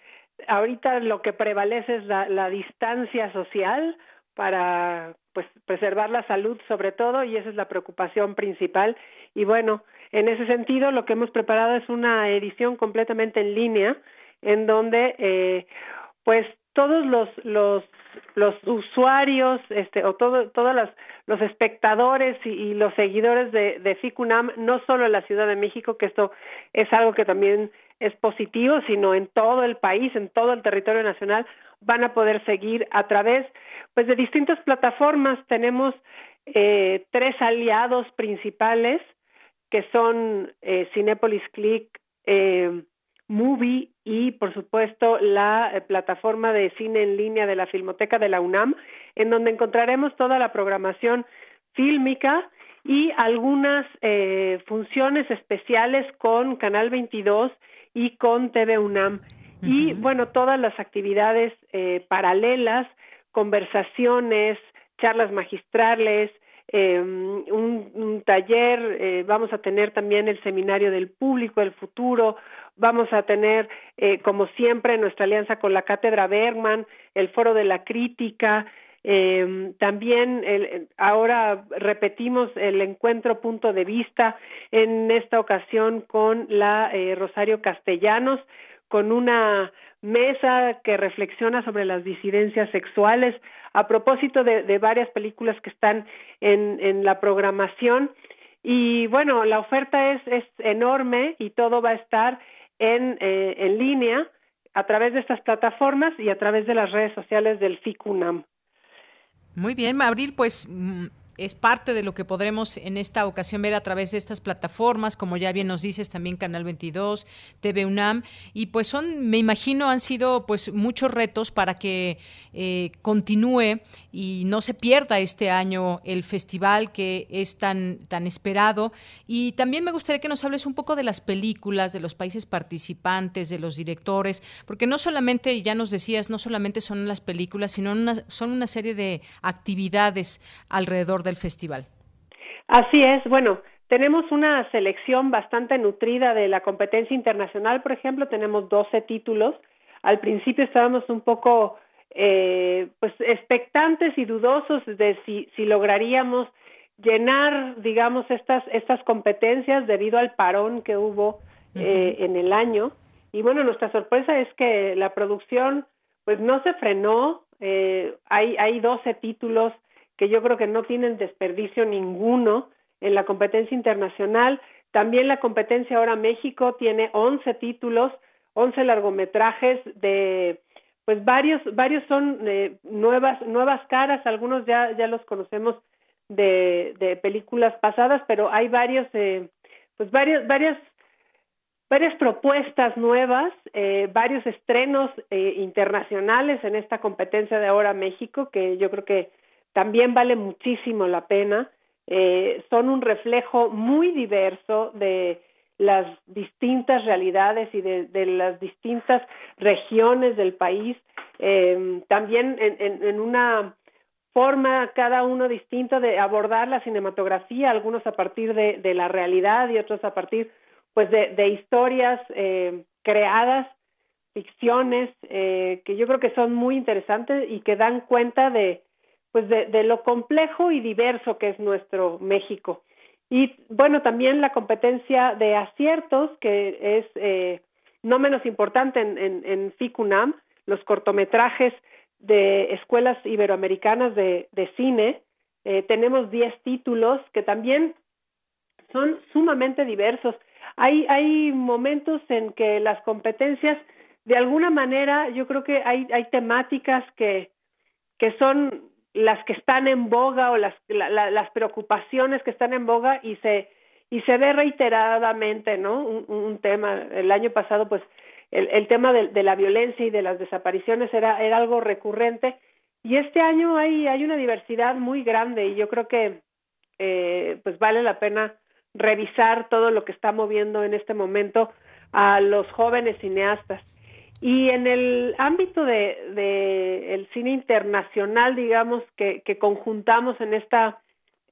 ahorita lo que prevalece es la, la distancia social para pues preservar la salud sobre todo y esa es la preocupación principal. Y bueno en ese sentido lo que hemos preparado es una edición completamente en línea en donde eh, pues todos los los los usuarios este o todo todas las los espectadores y, los seguidores de, de FICUNAM no solo en la Ciudad de México que esto es algo que también es positivo sino en todo el país en todo el territorio nacional van a poder seguir a través pues de distintas plataformas. Tenemos eh, tres aliados principales que son eh, Cinepolis Click eh, Movie y, por supuesto, la eh, plataforma de cine en línea de la Filmoteca de la UNAM, en donde encontraremos toda la programación fílmica y algunas eh, funciones especiales con Canal 22 y con TV UNAM. Y, bueno, todas las actividades eh, paralelas, conversaciones, charlas magistrales, eh, un, taller, eh, vamos a tener también el seminario del público, el futuro, vamos a tener, eh, como siempre, nuestra alianza con la Cátedra Bergman, el Foro de la Crítica, eh, también el, ahora repetimos el encuentro punto de vista en esta ocasión con la eh, Rosario Castellanos, con una mesa que reflexiona sobre las disidencias sexuales a propósito de, varias películas que están en, en la programación. Y bueno, la oferta es, es enorme y todo va a estar en, eh, en línea a través de estas plataformas y a través de las redes sociales del FICUNAM. Muy bien, Abril, pues mm, es parte de lo que podremos en esta ocasión ver a través de estas plataformas, como ya bien nos dices, también Canal 22, TV UNAM, y pues son, me imagino, han sido pues muchos retos para que eh, continúe y no se pierda este año el festival que es tan, tan esperado. Y también me gustaría que nos hables un poco de las películas, de los países participantes, de los directores, porque no solamente, ya nos decías, no solamente son las películas, sino una, son una serie de actividades alrededor del festival. Así es, bueno, tenemos una selección bastante nutrida de la competencia internacional, por ejemplo, tenemos 12 títulos. Al principio estábamos un poco eh, pues expectantes y dudosos de si, si lograríamos llenar, digamos, estas, estas competencias debido al parón que hubo eh, en el año. Y bueno, nuestra sorpresa es que la producción pues no se frenó, eh, hay, hay 12 títulos que yo creo que no tienen desperdicio ninguno en la competencia internacional. También la competencia ahora México tiene 11 títulos, 11 largometrajes de pues varios varios son eh, nuevas nuevas caras, algunos ya ya los conocemos de, de películas pasadas, pero hay varios eh, pues varios varias varias propuestas nuevas, eh, varios estrenos eh, internacionales en esta competencia de ahora México que yo creo que también vale muchísimo la pena. Eh, son un reflejo muy diverso de las distintas realidades y de, las distintas regiones del país, eh, también en, en, una forma cada uno distinto de abordar la cinematografía, algunos a partir de, de la realidad y otros a partir pues de, de historias eh, creadas, ficciones, eh, que yo creo que son muy interesantes y que dan cuenta de, pues de, lo complejo y diverso que es nuestro México. Y bueno, también la competencia de aciertos, que es eh, no menos importante en, en, FICUNAM, los cortometrajes de escuelas iberoamericanas de, de cine. Eh, tenemos 10 títulos que también son sumamente diversos. Hay, hay momentos en que las competencias, de alguna manera, yo creo que hay, hay temáticas que, que son las que están en boga o las, las preocupaciones que están en boga y se y se ve reiteradamente no un, tema. El año pasado pues el, el tema de, de, la violencia y de las desapariciones era era algo recurrente. Y este año hay hay una diversidad muy grande y yo creo que eh, pues vale la pena revisar todo lo que está moviendo en este momento a los jóvenes cineastas y en el ámbito de, el cine internacional, digamos, que, que conjuntamos en esta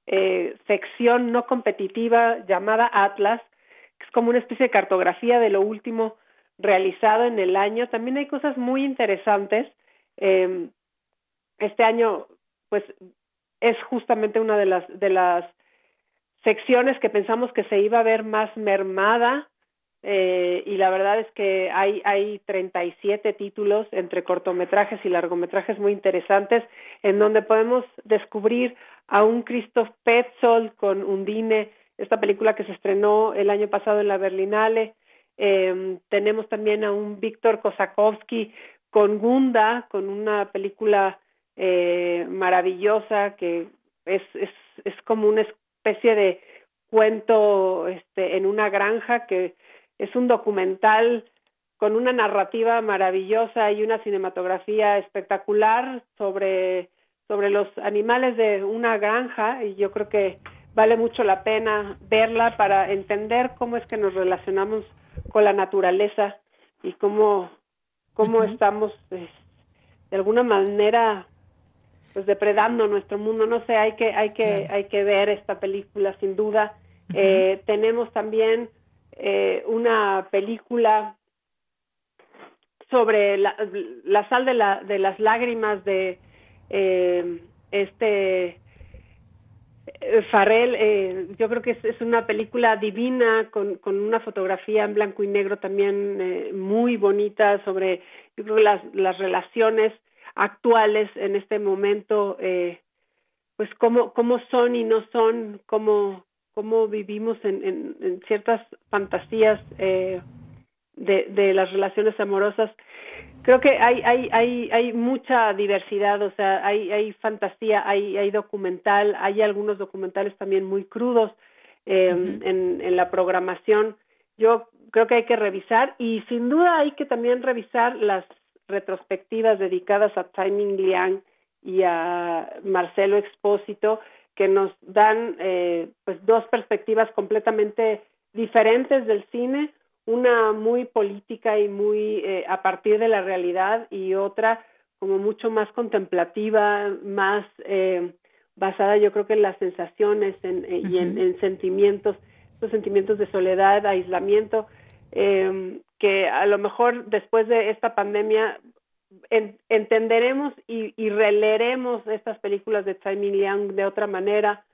eh, sección no competitiva llamada Atlas, que es como una especie de cartografía de lo último realizado en el año, también hay cosas muy interesantes. Eh, este año, pues, es justamente una de las de las secciones que pensamos que se iba a ver más mermada eh, y la verdad es que hay, hay 37 títulos entre cortometrajes y largometrajes muy interesantes en donde podemos descubrir a un Christoph Petzold con Undine, esta película que se estrenó el año pasado en la Berlinale. Eh, tenemos también a un Víctor Kosakowski con Gunda, con una película eh, maravillosa que es, es, es como una especie de cuento este, en una granja que es un documental con una narrativa maravillosa y una cinematografía espectacular sobre sobre los animales de una granja y yo creo que vale mucho la pena verla para entender cómo es que nos relacionamos con la naturaleza y cómo cómo estamos pues, de alguna manera pues depredando nuestro mundo. No sé hay que hay que hay que ver esta película sin duda. Eh, tenemos también eh, una película sobre la, sal de, la, de las lágrimas de eh, este eh, Farrell, eh, yo creo que es, es, una película divina con, con una fotografía en blanco y negro también eh, muy bonita sobre las, las relaciones actuales en este momento, eh, pues cómo, cómo son y no son, cómo, cómo vivimos en, en, en ciertas fantasías eh, de, de las relaciones amorosas. Creo que hay hay hay hay mucha diversidad o sea hay hay fantasía hay hay documental hay algunos documentales también muy crudos eh, en en la programación. Yo creo que hay que revisar y sin duda hay que también revisar las retrospectivas dedicadas a Timing Liang y a Marcelo Expósito que nos dan eh, pues dos perspectivas completamente diferentes del cine una muy política y muy eh, a partir de la realidad y otra como mucho más contemplativa, más eh, basada yo creo que en las sensaciones en, eh, y en, sentimientos, esos sentimientos de soledad, aislamiento, eh, que a lo mejor después de esta pandemia entenderemos y, y, releeremos estas películas de Tsai Ming de otra manera,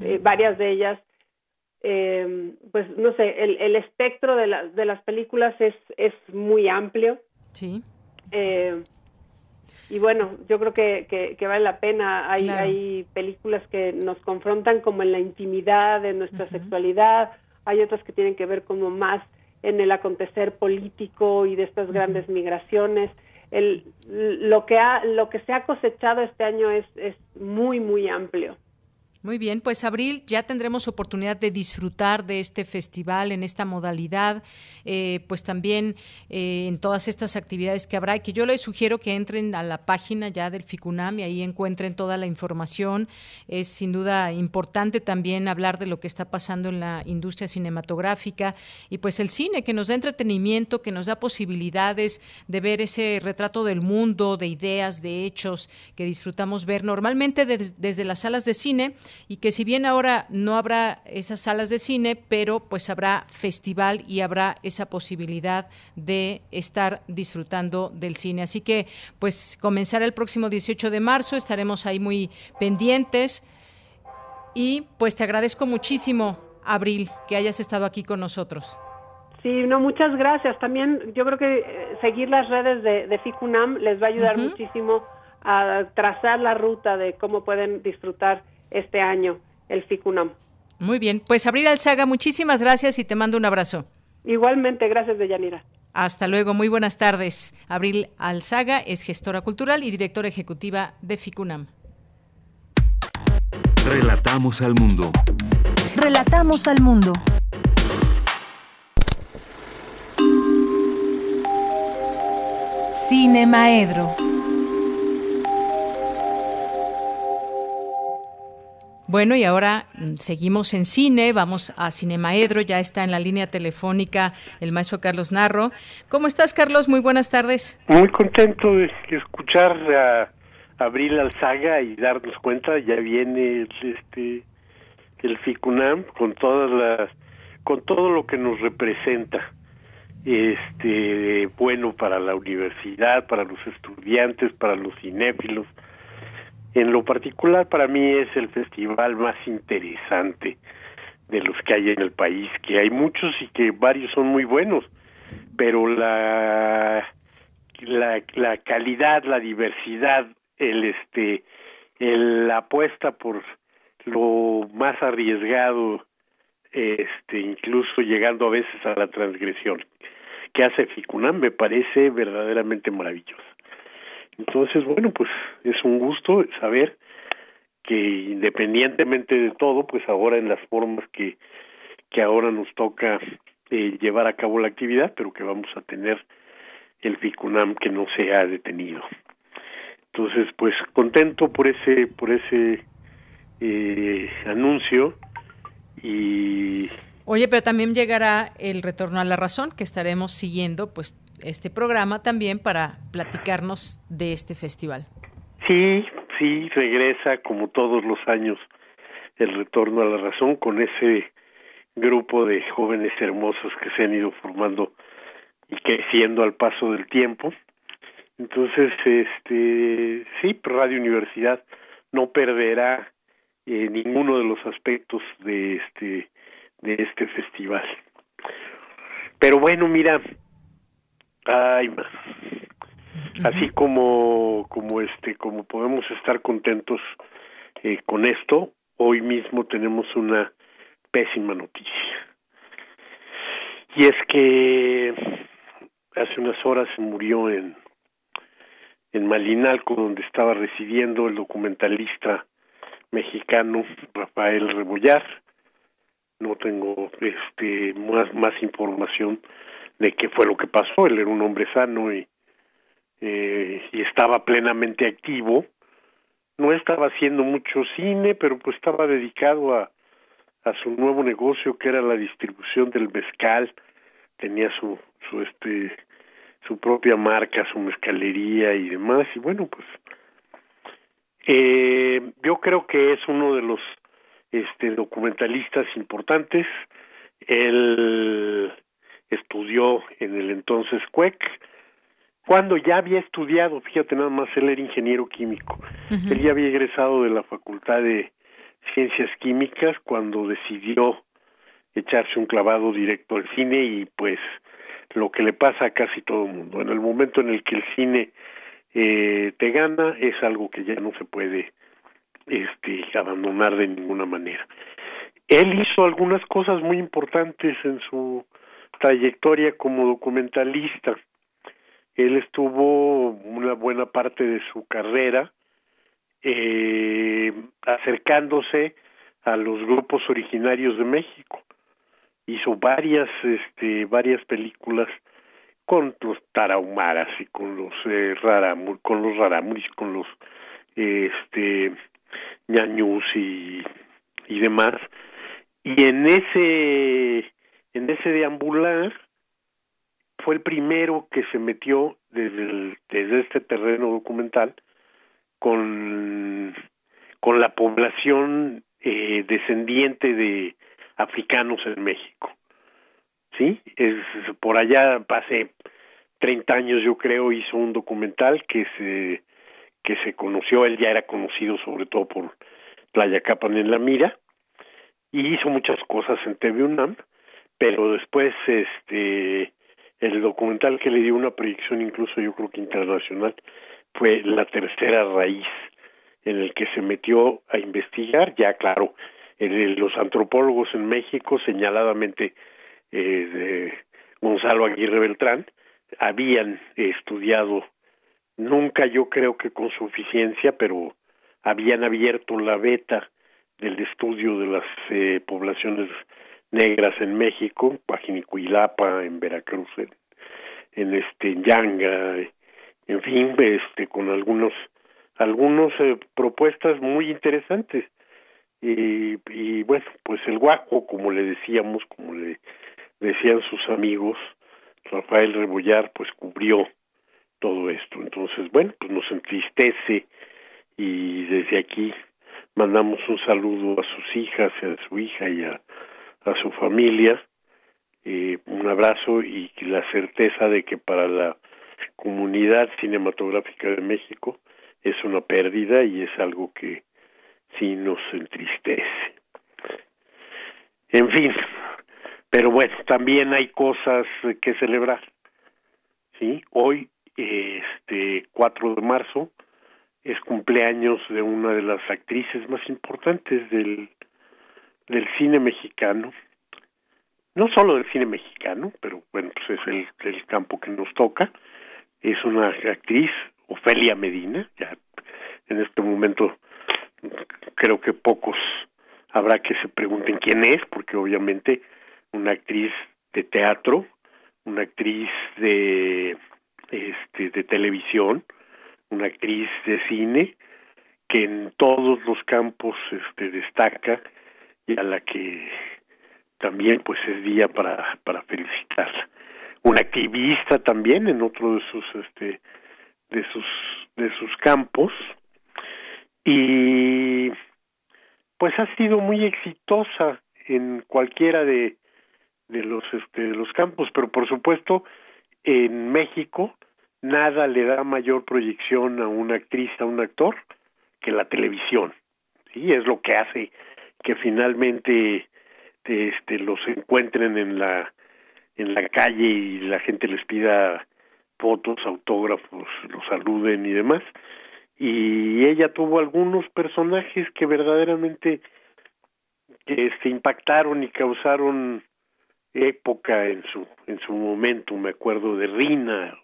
eh, varias de ellas, eh, pues no sé, el, el espectro de, la, de las películas es, es muy amplio. Sí. Eh, y bueno, yo creo que, que, vale la pena. Hay, hay películas que nos confrontan como en la intimidad de nuestra sexualidad, hay otras que tienen que ver como más en el acontecer político y de estas grandes migraciones. El, lo que ha, lo que se ha cosechado este año es, es muy muy amplio. Muy bien, pues Abril, ya tendremos oportunidad de disfrutar de este festival en esta modalidad, eh, pues también eh, en todas estas actividades que habrá y que yo les sugiero que entren a la página ya del FICUNAM y ahí encuentren toda la información. Es sin duda importante también hablar de lo que está pasando en la industria cinematográfica y pues el cine que nos da entretenimiento, que nos da posibilidades de ver ese retrato del mundo, de ideas, de hechos que disfrutamos ver normalmente desde las salas de cine y que si bien ahora no habrá esas salas de cine, pero pues habrá festival y habrá esa posibilidad de estar disfrutando del cine. Así que pues comenzará el próximo 18 de marzo, estaremos ahí muy pendientes y pues te agradezco muchísimo, Abril, que hayas estado aquí con nosotros. Sí, no, muchas gracias. También yo creo que eh, seguir las redes de, FICUNAM les va a ayudar muchísimo a trazar la ruta de cómo pueden disfrutar este año el FICUNAM. Muy bien, pues Abril Alzaga, muchísimas gracias y te mando un abrazo. Igualmente, gracias Deyanira. Hasta luego, muy buenas tardes. Abril Alzaga es gestora cultural y directora ejecutiva de FICUNAM. Relatamos al mundo. Relatamos al mundo. Cine Maedro. Bueno, y ahora mm, seguimos en cine, vamos a Cinemaedro, ya está en la línea telefónica el maestro Carlos Narro. ¿Cómo estás, Carlos? Muy buenas tardes. Muy contento de escuchar a Abril Alzaga y darnos cuenta, ya viene este el FICUNAM con todas las con todo lo que nos representa este bueno para la universidad, para los estudiantes, para los cinéfilos, en lo particular para mí es el festival más interesante de los que hay en el país, que hay muchos y que varios son muy buenos, pero la la, la calidad, la diversidad, el este el, la apuesta por lo más arriesgado este incluso llegando a veces a la transgresión que hace Ficunam me parece verdaderamente maravilloso. Entonces, bueno, pues es un gusto saber que independientemente de todo, pues ahora en las formas que, que ahora nos toca eh, llevar a cabo la actividad, pero que vamos a tener el FICUNAM que no se ha detenido. Entonces, pues contento por ese, por ese eh, anuncio y Oye, pero también llegará el retorno a la razón que estaremos siguiendo, pues este programa también para platicarnos de este festival. Sí, sí, regresa como todos los años el retorno a la razón con ese grupo de jóvenes hermosos que se han ido formando y creciendo al paso del tiempo. Entonces, este, sí, Radio Universidad no perderá eh, ninguno de los aspectos de este de este festival. Pero bueno, mira, Ay, así como como este como podemos estar contentos eh, con esto, hoy mismo tenemos una pésima noticia. Y es que hace unas horas murió en en Malinalco donde estaba residiendo el documentalista mexicano Rafael Rebollar. No tengo este más más información de qué fue lo que pasó. Él era un hombre sano y eh, y estaba plenamente activo. No estaba haciendo mucho cine pero pues estaba dedicado a a su nuevo negocio que era la distribución del mezcal. Tenía su su este su propia marca su mezcalería y demás. Y bueno pues eh, yo creo que es uno de los este documentalistas importantes. Él estudió en el entonces CUEC cuando ya había estudiado fíjate nada más él era ingeniero químico. Él ya había egresado de la facultad de ciencias químicas cuando decidió echarse un clavado directo al cine y pues lo que le pasa a casi todo el mundo. En el momento en el que el cine eh, te gana es algo que ya no se puede este abandonar de ninguna manera. Él hizo algunas cosas muy importantes en su trayectoria como documentalista. Él estuvo una buena parte de su carrera eh, acercándose a los grupos originarios de México. Hizo varias este varias películas con los tarahumaras y con los eh, con los raramuris con los este ñañús y y demás. Y en ese en ese deambular fue el primero que se metió desde este terreno documental con con la población eh, descendiente de africanos en México. ¿Sí? Es por allá hace 30 años yo creo hizo un documental que se que se conoció, él ya era conocido sobre todo por Playa Capan en la Mira y hizo muchas cosas en TV UNAM, pero después este el documental que le dio una proyección incluso yo creo que internacional fue La Tercera Raíz, en el que se metió a investigar, ya claro, los antropólogos en México, señaladamente eh, de Gonzalo Aguirre Beltrán, habían estudiado, nunca yo creo que con suficiencia, pero habían abierto la beta del estudio de las eh, poblaciones negras en México, Pajinicuilapa, en Veracruz, en, este Yanga, en fin, este con algunos algunos eh, propuestas muy interesantes y, y bueno, pues el guaco, como le decíamos, como le decían sus amigos, Rafael Rebollar, pues cubrió todo esto. Entonces, bueno, pues nos entristece y desde aquí mandamos un saludo a sus hijas, a su hija y a, a su familia, un abrazo y la certeza de que para la comunidad cinematográfica de México es una pérdida y es algo que sí nos entristece. En fin, pero bueno, también hay cosas que celebrar. Sí, hoy este 4 de marzo es cumpleaños de una de las actrices más importantes del del cine mexicano. No solo del cine mexicano, pero bueno, pues es el, el campo que nos toca. Es una actriz, Ofelia Medina, ya en este momento creo que pocos habrá que se pregunten quién es, porque obviamente una actriz de teatro, una actriz de este de televisión, una actriz de cine que en todos los campos este destaca a la que también pues es día para para felicitarla. Una activista también en otro de sus este de sus de sus campos. Y pues ha sido muy exitosa en cualquiera de de los este de los campos. Pero por supuesto en México nada le da mayor proyección a una actriz a un actor que la televisión. Sí es lo que hace que finalmente este los encuentren en la en la calle y la gente les pida fotos autógrafos los saluden y demás y ella tuvo algunos personajes que verdaderamente este impactaron y causaron época, en su, en su momento, me acuerdo de Rina.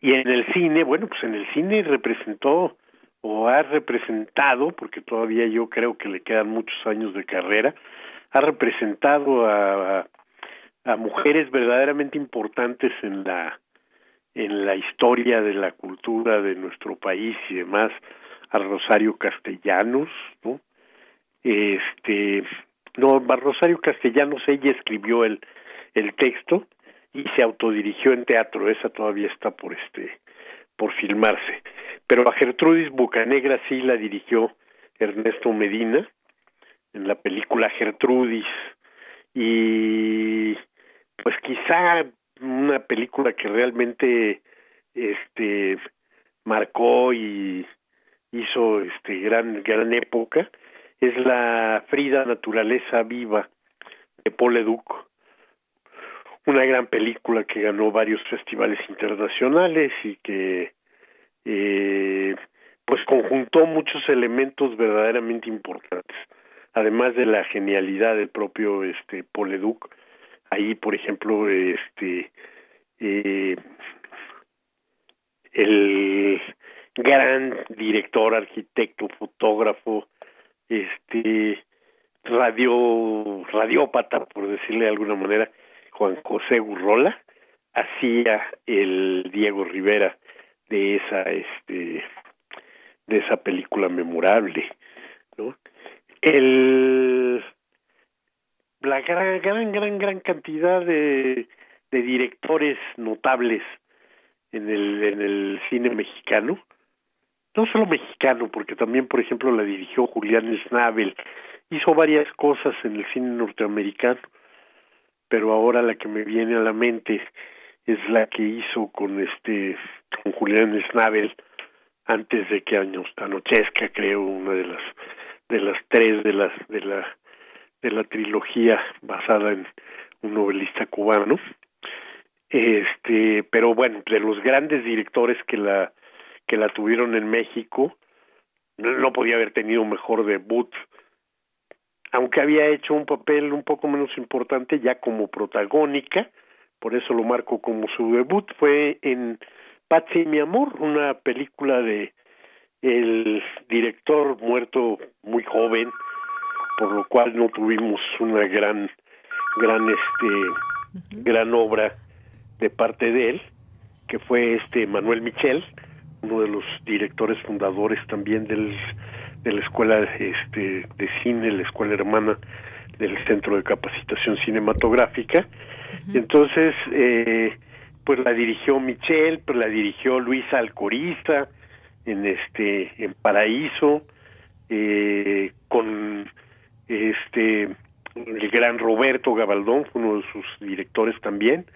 Y en el cine, bueno, pues en el cine representó o ha representado, porque todavía yo creo que le quedan muchos años de carrera, ha representado a, a mujeres verdaderamente importantes en la en la historia de la cultura de nuestro país y demás, a Rosario Castellanos, ¿no? Este, no, Rosario Castellanos, ella escribió el, el texto y se autodirigió en teatro, esa todavía está por este, por filmarse. Pero a Gertrudis Bucanegra sí la dirigió Ernesto Medina en la película Gertrudis y pues quizá una película que realmente este marcó y hizo este gran gran época es la Frida naturaleza viva de Paul Leduc una gran película que ganó varios festivales internacionales y que eh, pues conjuntó muchos elementos verdaderamente importantes además de la genialidad del propio este Paul Leduc ahí por ejemplo este eh, el gran director arquitecto fotógrafo este radio radiópata por decirle de alguna manera Juan José Gurrola hacía el Diego Rivera de esa este de esa película memorable no el la gran, gran, gran, gran cantidad de, de directores notables en el, en el cine mexicano, no solo mexicano, porque también, por ejemplo, la dirigió Julián Schnabel, hizo varias cosas en el cine norteamericano, pero ahora la que me viene a la mente es la que hizo con este con Julián Schnabel antes de que anochezca, creo, una de las de las tres de las de la de la trilogía basada en un novelista cubano. Este pero bueno de los grandes directores que la que la tuvieron en México no, podía haber tenido mejor debut aunque había hecho un papel un poco menos importante ya como protagónica por eso lo marco como su debut fue en Patsy mi amor una película de el director muerto muy joven por lo cual no tuvimos una gran gran este gran obra de parte de él que fue este Manuel Michel uno de los directores fundadores también del de la escuela este de cine la escuela hermana del centro de capacitación cinematográfica. Entonces eh, pues la dirigió Michel pues la dirigió Luisa Alcoriza en este en Paraíso eh, con este el gran Roberto Gabaldón fue uno de sus directores también,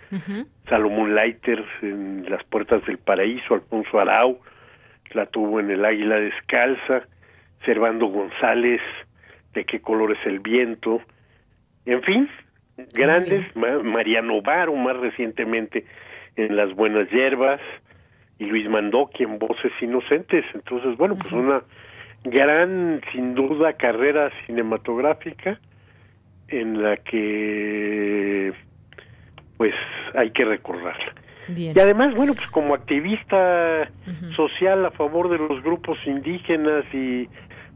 Salomón Leiter en Las Puertas del Paraíso, Alfonso Arau la tuvo en El Águila Descalza, Servando González, De qué color es el viento, en fin, grandes, Mariano Varo más recientemente en Las Buenas Hierbas, y Luis Mandoki en Voces Inocentes, entonces bueno, pues una gran, sin duda, carrera cinematográfica en la que pues hay que recordarla. Y además, bueno, pues como activista social a favor de los grupos indígenas y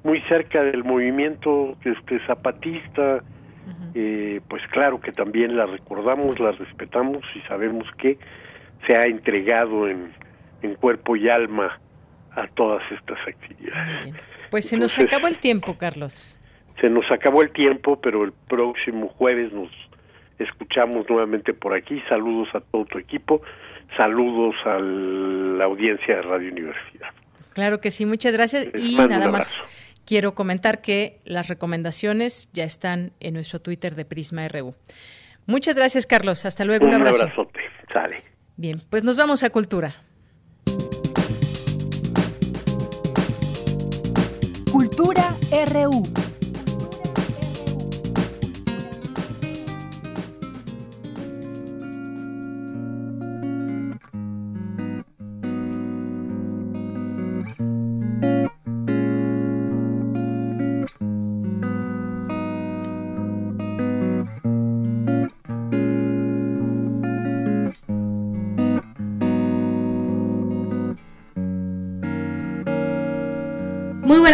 muy cerca del movimiento este zapatista, eh, pues claro que también la recordamos, la respetamos y sabemos que se ha entregado en, en cuerpo y alma a todas estas actividades. Pues se nos acabó el tiempo, Carlos. Se nos acabó el tiempo, pero el próximo jueves nos escuchamos nuevamente por aquí. Saludos a todo tu equipo, saludos a la audiencia de Radio Universidad. Claro que sí, muchas gracias. y nada más quiero comentar que las recomendaciones ya están en nuestro Twitter de Prisma RU. Muchas gracias, Carlos. Hasta luego. Un, abrazo. abrazote. Sale. Bien, pues nos vamos a Cultura. Cultura RU.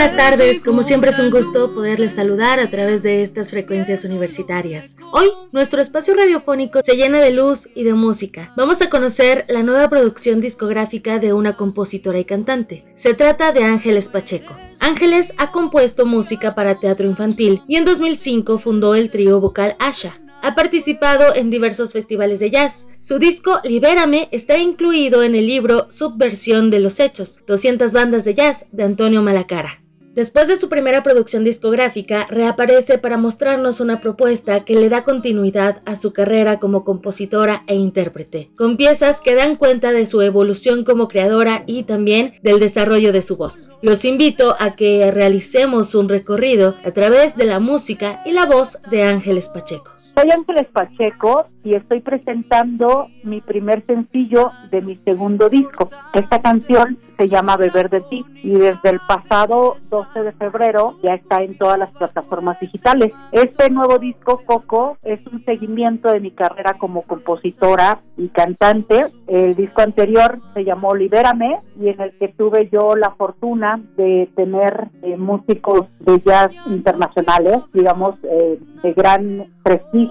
Buenas tardes, como siempre es un gusto poderles saludar a través de estas frecuencias universitarias. Hoy nuestro espacio radiofónico se llena de luz y de música. Vamos a conocer la nueva producción discográfica de una compositora y cantante. Se trata de Ángeles Pacheco. Ángeles ha compuesto música para teatro infantil y en 2005 fundó el trío vocal Asha. Ha participado en diversos festivales de jazz. Su disco Libérame está incluido en el libro Subversión de los Hechos, 200 bandas de jazz de Antonio Malacara. Después de su primera producción discográfica, reaparece para mostrarnos una propuesta que le da continuidad a su carrera como compositora e intérprete, con piezas que dan cuenta de su evolución como creadora y también del desarrollo de su voz. Los invito a que realicemos un recorrido a través de la música y la voz de Ángeles Pacheco. Soy Ángeles Pacheco y estoy presentando mi primer sencillo de mi segundo disco. Esta canción se llama Beber de ti y desde el pasado 12 de febrero ya está en todas las plataformas digitales. Este nuevo disco, Coco, es un seguimiento de mi carrera como compositora y cantante. El disco anterior se llamó Libérame y en el que tuve yo la fortuna de tener eh, músicos de jazz internacionales, digamos, eh, de gran prestigio,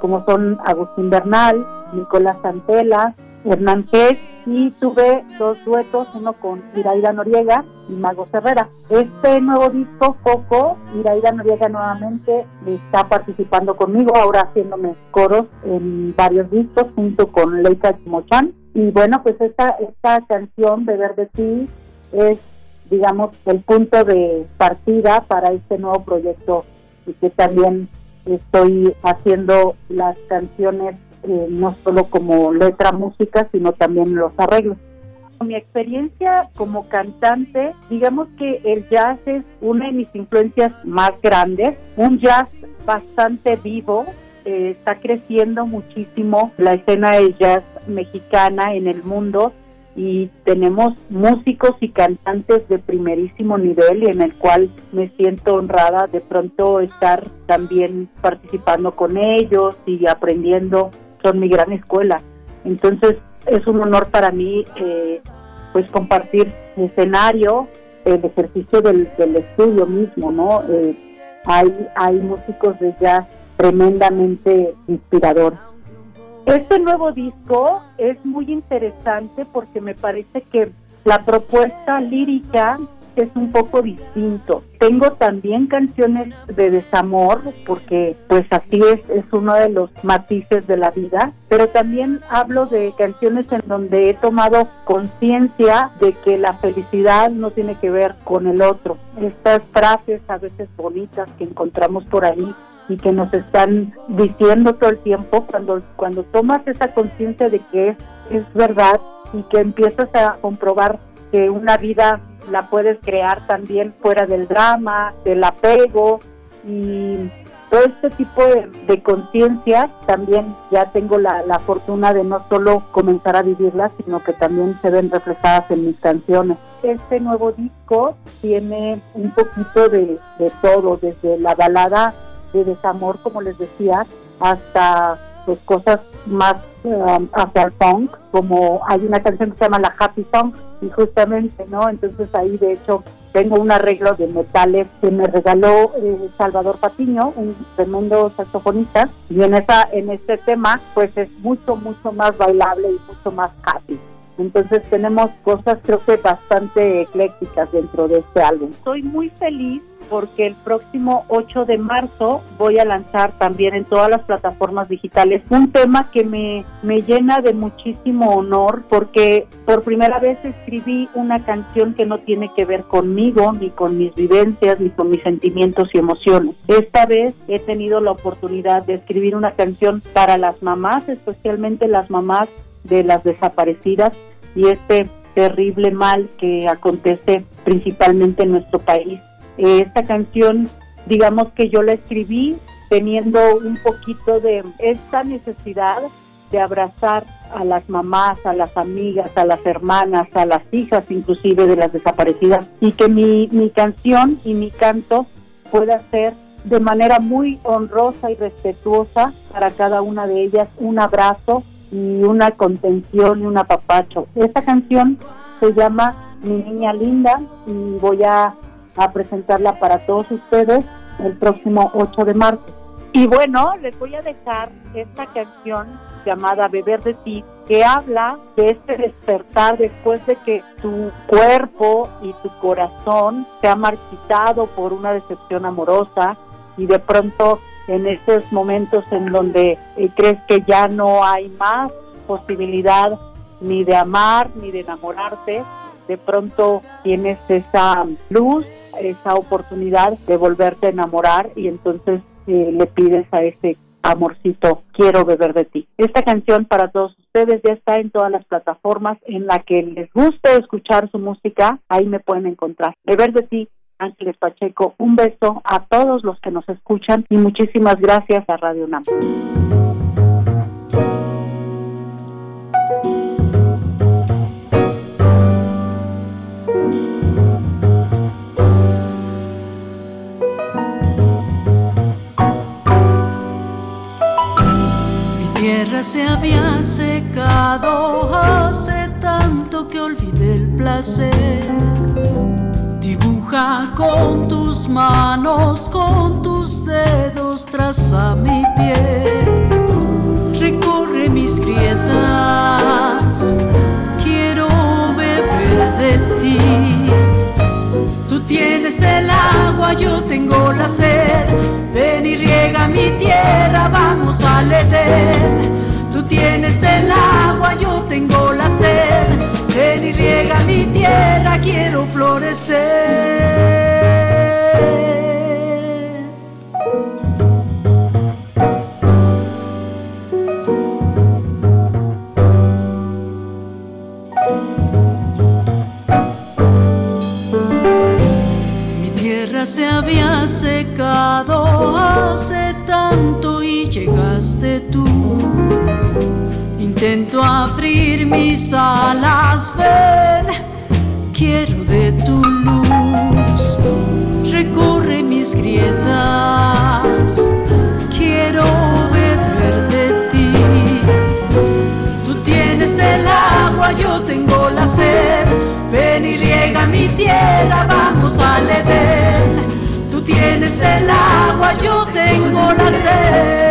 como son Agustín Bernal, Nicolás Santela, Hernán G y tuve dos duetos, uno con Iraida Noriega y Mago Herrera. Este nuevo disco, Coco, Iraida Noriega nuevamente está participando conmigo, ahora haciéndome coros en varios discos junto con Leica Chimochan. Y bueno, pues esta, esta canción, Beber de ti, es, digamos, el punto de partida para este nuevo proyecto y que también estoy haciendo las canciones eh, no solo como letra, música, sino también los arreglos. Mi experiencia como cantante, digamos que el jazz es una de mis influencias más grandes, un jazz bastante vivo, eh, está creciendo muchísimo la escena de jazz mexicana en el mundo y tenemos músicos y cantantes de primerísimo nivel y en el cual me siento honrada de pronto estar también participando con ellos y aprendiendo son mi gran escuela. Entonces es un honor para mí eh, pues compartir escenario, el ejercicio del, estudio mismo, ¿no? Eh, hay, hay músicos de jazz tremendamente inspiradores. Este nuevo disco es muy interesante porque me parece que la propuesta lírica es un poco distinto. Tengo también canciones de desamor, porque pues así es, es uno de los matices de la vida, pero también hablo de canciones en donde he tomado conciencia de que la felicidad no tiene que ver con el otro. Estas frases a veces bonitas que encontramos por ahí y que nos están diciendo todo el tiempo, cuando, cuando tomas esa conciencia de que es, es verdad y que empiezas a comprobar que una vida la puedes crear también fuera del drama, del apego y todo este tipo de, conciencia también ya tengo la, fortuna de no solo comenzar a vivirlas, sino que también se ven reflejadas en mis canciones. Este nuevo disco tiene un poquito de, de todo, desde la balada de desamor, como les decía, hasta pues, cosas más um, hacia el punk, como hay una canción que se llama La Happy Song, y justamente, ¿no? Entonces ahí de hecho tengo un arreglo de metales que me regaló eh, Salvador Patiño, un tremendo saxofonista, y en esa en este tema pues es mucho mucho más bailable y mucho más happy. Entonces tenemos cosas creo que bastante eclécticas dentro de este álbum. Estoy muy feliz porque el próximo 8 de marzo voy a lanzar también en todas las plataformas digitales un tema que me, me llena de muchísimo honor porque por primera vez escribí una canción que no tiene que ver conmigo, ni con mis vivencias, ni con mis sentimientos y emociones. Esta vez he tenido la oportunidad de escribir una canción para las mamás, especialmente las mamás de las desaparecidas y este terrible mal que acontece principalmente en nuestro país. Esta canción, digamos que yo la escribí teniendo un poquito de esta necesidad de abrazar a las mamás, a las amigas, a las hermanas, a las hijas inclusive de las desaparecidas y que mi, mi canción y mi canto pueda ser de manera muy honrosa y respetuosa para cada una de ellas. Un abrazo y una contención y un apapacho. Esta canción se llama Mi Niña Linda y voy a presentarla para todos ustedes el próximo 8 de marzo. Y bueno, les voy a dejar esta canción llamada Beber de ti, que habla de este despertar después de que tu cuerpo y tu corazón se ha marchitado por una decepción amorosa y de pronto en esos momentos en donde eh, crees que ya no hay más posibilidad ni de amar ni de enamorarte, de pronto tienes esa luz, esa oportunidad de volverte a enamorar y entonces eh, le pides a ese amorcito, quiero beber de ti. Esta canción para todos ustedes ya está en todas las plataformas en la que les guste escuchar su música, ahí me pueden encontrar. Beber de ti, Ángeles Pacheco, un beso a todos los que nos escuchan y muchísimas gracias a Radio NAM. tierra se había secado hace tanto que olvidé el placer. Con tus manos, con tus dedos, traza mi piel. Recorre mis grietas, quiero beber de ti. Tú tienes el agua, yo tengo la sed. Ven y riega mi tierra, vamos al Edén. Tú tienes el agua, yo tengo la sed. Ven y riega mi tierra, quiero florecer. se había secado hace tanto y llegaste tú. Intento abrir mis alas, ven, quiero de tu luz. Recorre mis grietas, quiero beber de ti. Tú tienes el agua, yo tengo la sed. Ven y riega mi tierra, vamos al Edén. Tú tienes el agua, yo tengo la sed.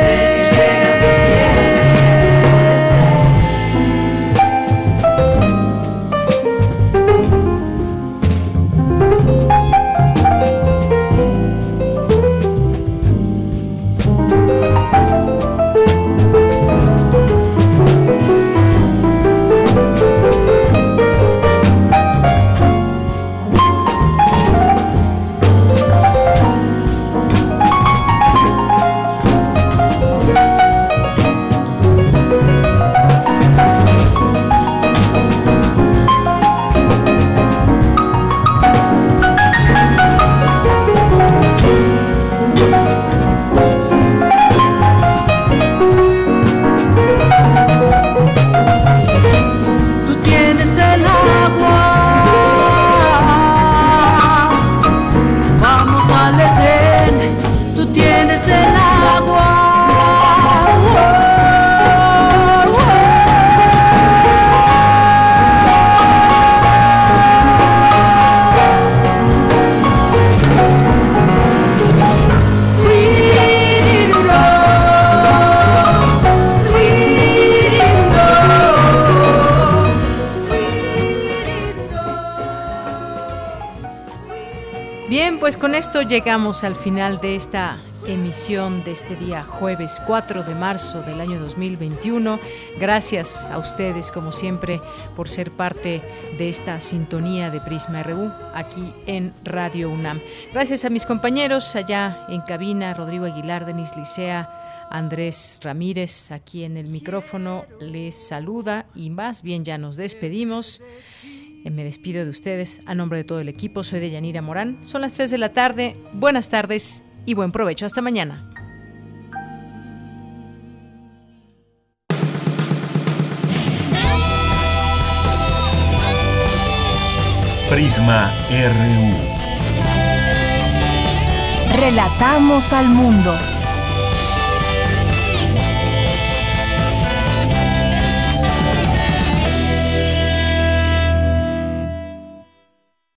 Esto llegamos al final de esta emisión de este día jueves 4 de marzo del año 2021. Gracias a ustedes como siempre por ser parte de esta sintonía de Prisma RU aquí en Radio UNAM. Gracias a mis compañeros allá en cabina, Rodrigo Aguilar, Denis Licea, Andrés Ramírez aquí en el micrófono les saluda y más bien ya nos despedimos. Eh, me despido de ustedes a nombre de todo el equipo. Soy de Yanira Morán. Son las 3 de la tarde. Buenas tardes y buen provecho. Hasta mañana. Prisma RU. Relatamos al mundo.